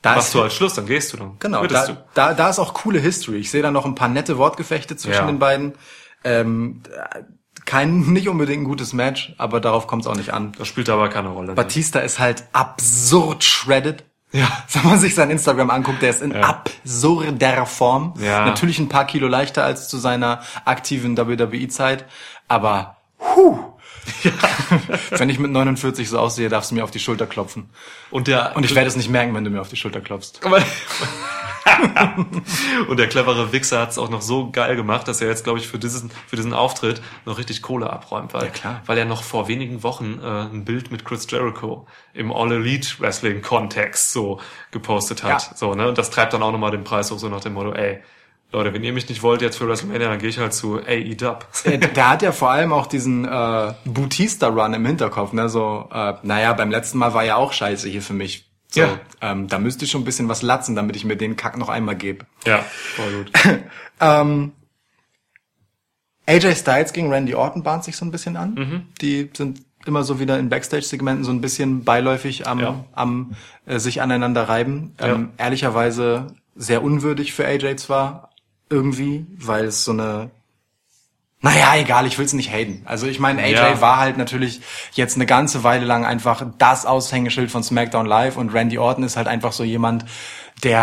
da machst ist, du halt Schluss, dann gehst du dann. Genau, da, du. da, da ist auch coole History. Ich sehe da noch ein paar nette Wortgefechte zwischen Ja. den beiden. Ähm, kein, nicht unbedingt ein gutes Match, aber darauf kommt es auch nicht an. Das spielt aber keine Rolle. Batista ist halt absurd shredded. Ja. Wenn man sich sein Instagram anguckt, der ist in absurder Form. Ja. Natürlich ein paar Kilo leichter als zu seiner aktiven WWE-Zeit, aber huh. Wenn ich mit 49 so aussehe, darfst du mir auf die Schulter klopfen. Und der, Und ich werde es nicht merken, wenn du mir auf die Schulter klopfst. und der clevere Wichser hat es auch noch so geil gemacht, dass er jetzt, glaube ich, für diesen, für diesen Auftritt noch richtig Kohle abräumt, weil, Ja, klar. weil er noch vor wenigen Wochen äh, ein Bild mit Chris Jericho im All Elite Wrestling Kontext so gepostet hat. Ja. So, ne? Und das treibt dann auch nochmal den Preis hoch, so nach dem Motto, ey, Leute, wenn ihr mich nicht wollt jetzt für WrestleMania, dann gehe ich halt zu AEW. Äh, Der hat ja vor allem auch diesen äh, Bautista-Run im Hinterkopf, ne? So, äh, naja, beim letzten Mal war ja auch scheiße hier für mich. So, Ja. ähm, da müsste ich schon ein bisschen was latzen, damit ich mir den Kack noch einmal gebe. ja, voll gut. Ähm, AJ Styles gegen Randy Orton bahnt sich so ein bisschen an. Mhm. Die sind immer so wieder in Backstage-Segmenten so ein bisschen beiläufig am, Ja. am äh, sich aneinander reiben. Ähm, ehrlicherweise sehr unwürdig für AJ zwar irgendwie, weil es so eine naja, egal, ich will's nicht haten. Also ich meine, AJ Ja. war halt natürlich jetzt eine ganze Weile lang einfach das Aushängeschild von SmackDown Live und Randy Orton ist halt einfach so jemand, der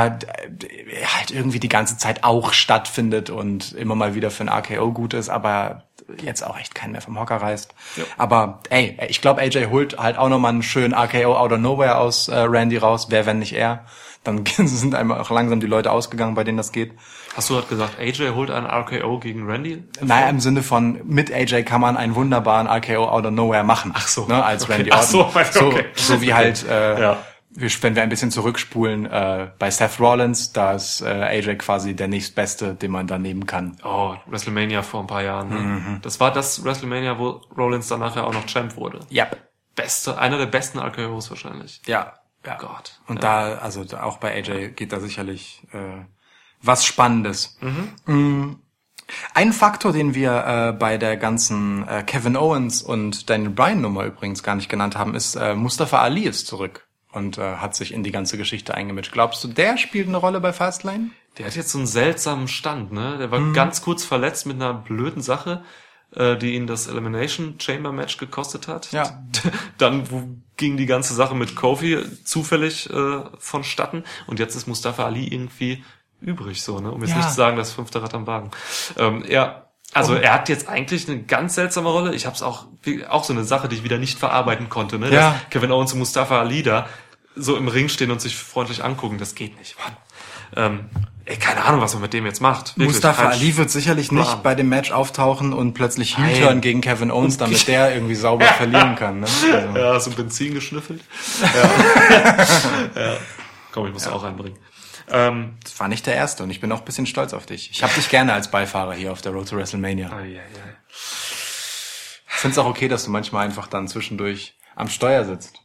halt irgendwie die ganze Zeit auch stattfindet und immer mal wieder für ein RKO gut ist, aber jetzt auch echt keinen mehr vom Hocker reißt. Aber ey, ich glaube, AJ holt halt auch nochmal einen schönen RKO out of nowhere aus äh, Randy raus. Wer, wenn nicht er? Dann sind einmal auch langsam die Leute ausgegangen, bei denen das geht. Hast du gerade gesagt, AJ holt einen RKO gegen Randy? Naja, im Sinne von, mit AJ kann man einen wunderbaren RKO out of nowhere machen. Ach so. Ne, als Okay. Randy Ach Orton. so, okay. so, so wie halt, äh, Ja. wenn wir ein bisschen zurückspulen, äh, bei Seth Rollins, da ist äh, AJ quasi der nächstbeste, den man da nehmen kann. Oh, WrestleMania vor ein paar Jahren. Ne? Mhm. Das war das WrestleMania, wo Rollins dann nachher auch noch Champ wurde. Ja. Beste, einer der besten RKOs wahrscheinlich. Ja. ja. Gott. Und da, also auch bei AJ geht da sicherlich äh, was Spannendes. Mm. Ein Faktor, den wir äh, bei der ganzen äh, Kevin Owens und Daniel Bryan Nummer übrigens gar nicht genannt haben, ist äh, Mustafa Ali ist zurück und äh, hat sich in die ganze Geschichte eingemischt. Glaubst du, der spielt eine Rolle bei Fastlane? Der hat jetzt so einen seltsamen Stand, ne? Der war Mhm. ganz kurz verletzt mit einer blöden Sache, äh, die ihn das Elimination Chamber Match gekostet hat. Ja. Dann wo ging die ganze Sache mit Kofi zufällig äh, vonstatten und jetzt ist Mustafa Ali irgendwie übrig, so, ne? Um jetzt Ja. nicht zu sagen, das fünfte Rad am Wagen. Ähm, er, also Oh. er hat jetzt eigentlich eine ganz seltsame Rolle. Ich habe es auch, auch so eine Sache, die ich wieder nicht verarbeiten konnte, ne? Ja. Dass Kevin Owens und Mustafa Ali da so im Ring stehen und sich freundlich angucken, das geht nicht, Mann. Ähm, ey, keine Ahnung, was man mit dem jetzt macht. Wirklich, Mustafa Ali wird sicherlich nicht bei dem Match auftauchen und plötzlich. Heel-Turn gegen Kevin Owens, damit der irgendwie sauber verlieren kann. Ne? Also, Ja, so Benzin geschnüffelt. Ja. ja. Komm, ich muss auch einbringen. Ähm, das war nicht der erste und ich bin auch ein bisschen stolz auf dich. Ich habe dich gerne als Beifahrer hier auf der Road to WrestleMania. ai, ai, ai. Ich finde es auch okay, dass du manchmal einfach dann zwischendurch am Steuer sitzt.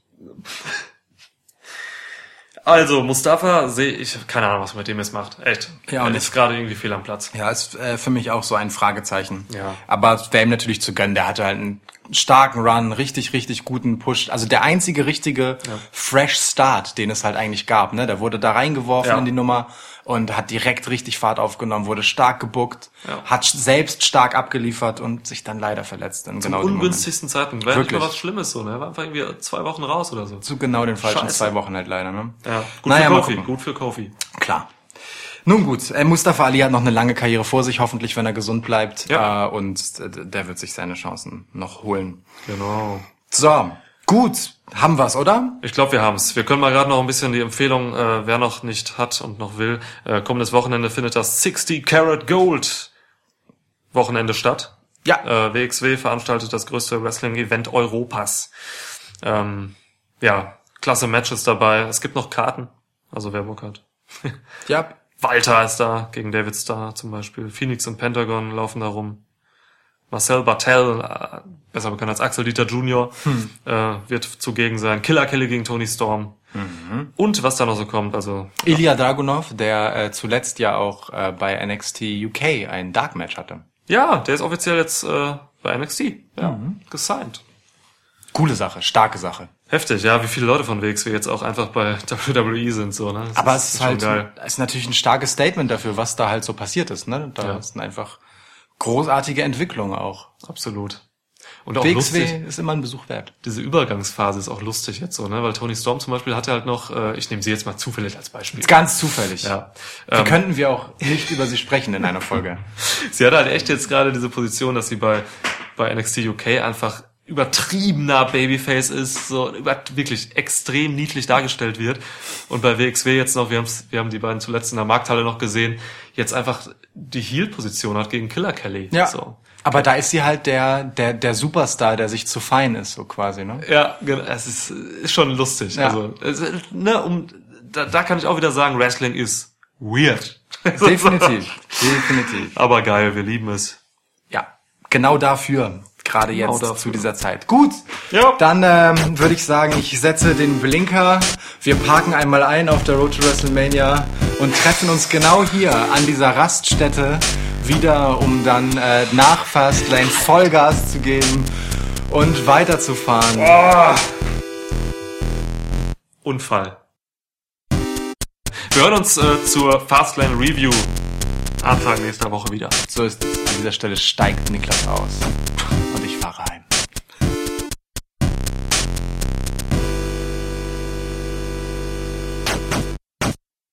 Also, Mustafa sehe ich, keine Ahnung, was man mit dem jetzt macht. Echt. Ja, er und ist gerade irgendwie fehl am Platz. Ja, ist äh, für mich auch so ein Fragezeichen. Ja. Aber es wäre ihm natürlich zu gönnen. Der hatte halt einen starken Run, richtig, richtig guten Push. Also der einzige richtige Fresh Start, den es halt eigentlich gab. Ne? Der wurde da reingeworfen Ja. in die Nummer und hat direkt richtig Fahrt aufgenommen, wurde stark gebuckt, Ja. hat selbst stark abgeliefert und sich dann leider verletzt. In Zum genau ungünstigsten Zeitpunkt. Wäre nicht mal Wirklich. was Schlimmes so, ne? Er war einfach irgendwie zwei Wochen raus oder so. Zu genau den falschen Scheiße. zwei Wochen halt leider. Ne? Ja, gut Naja, für Kofi, gut für Kofi. Klar. Nun gut, äh, Mustafa Ali hat noch eine lange Karriere vor sich, hoffentlich, wenn er gesund bleibt. Ja. Äh, und äh, der wird sich seine Chancen noch holen. Genau. So, gut, haben wir's, oder? Ich glaube, wir haben's. Wir können mal gerade noch ein bisschen die Empfehlung, äh, wer noch nicht hat und noch will. Äh, kommendes Wochenende findet das 60 Karat Gold Wochenende statt. Ja. Äh, WXW veranstaltet das größte Wrestling-Event Europas. Ähm, ja, klasse Matches dabei. Es gibt noch Karten. Also wer Bock hat. Ja. Walter ist da gegen David Starr zum Beispiel. Phoenix und Pentagon laufen da rum. Marcel Bartel, äh, besser bekannt als Axel Dieter Jr., äh, wird zugegen sein. Killer Kelly gegen Tony Storm. Und was da noch so kommt, also Ilya Dragunov, der äh, zuletzt ja auch äh, bei NXT UK ein Dark Match hatte. ja, der ist offiziell jetzt äh, bei NXT. Ja, gesigned. Coole Sache, starke Sache. Heftig, ja, wie viele Leute von WXW jetzt auch einfach bei WWE sind, so, ne? Das Aber es ist halt geil. ist natürlich ein starkes Statement dafür, was da halt so passiert ist. Ne? Da Ja. ist einfach großartige Entwicklung auch. Absolut. Und auch WXW lustig. ist immer ein Besuch wert. Diese Übergangsphase ist auch lustig jetzt so, ne? Weil Tony Storm zum Beispiel hatte halt noch, äh, ich nehme sie jetzt mal zufällig als Beispiel. Ganz zufällig. Ja. Wie Ähm, könnten wir auch nicht über sie sprechen in einer Folge? Sie hat halt echt jetzt gerade diese Position, dass sie bei, bei NXT UK einfach übertriebener Babyface ist, so über, wirklich extrem niedlich dargestellt wird. Und bei WXW jetzt noch, wir, haben's, wir haben die beiden zuletzt in der Markthalle noch gesehen, jetzt einfach die Heel-Position hat gegen Killer Kelly. Ja. So. Aber da ist sie halt der, der, der Superstar, der sich zu fein ist, so quasi, ne? Ja, genau, es ist, ist schon lustig. Ja. Also, es, ne, um, da, da kann ich auch wieder sagen, Wrestling ist weird. Definitiv. Definitiv. Aber geil, wir lieben es. Ja. Genau dafür. Gerade Genau jetzt dafür. zu dieser Zeit. Gut. Ja. Dann ähm, würde ich sagen, ich setze den Blinker. Wir parken einmal ein auf der Road to WrestleMania und treffen uns genau hier an dieser Raststätte wieder, um dann äh, nach Fastlane Vollgas zu geben und weiterzufahren. Unfall. Wir hören uns äh, zur Fastlane Review Anfang nächster Woche wieder. So ist es. An dieser Stelle steigt Niklas aus.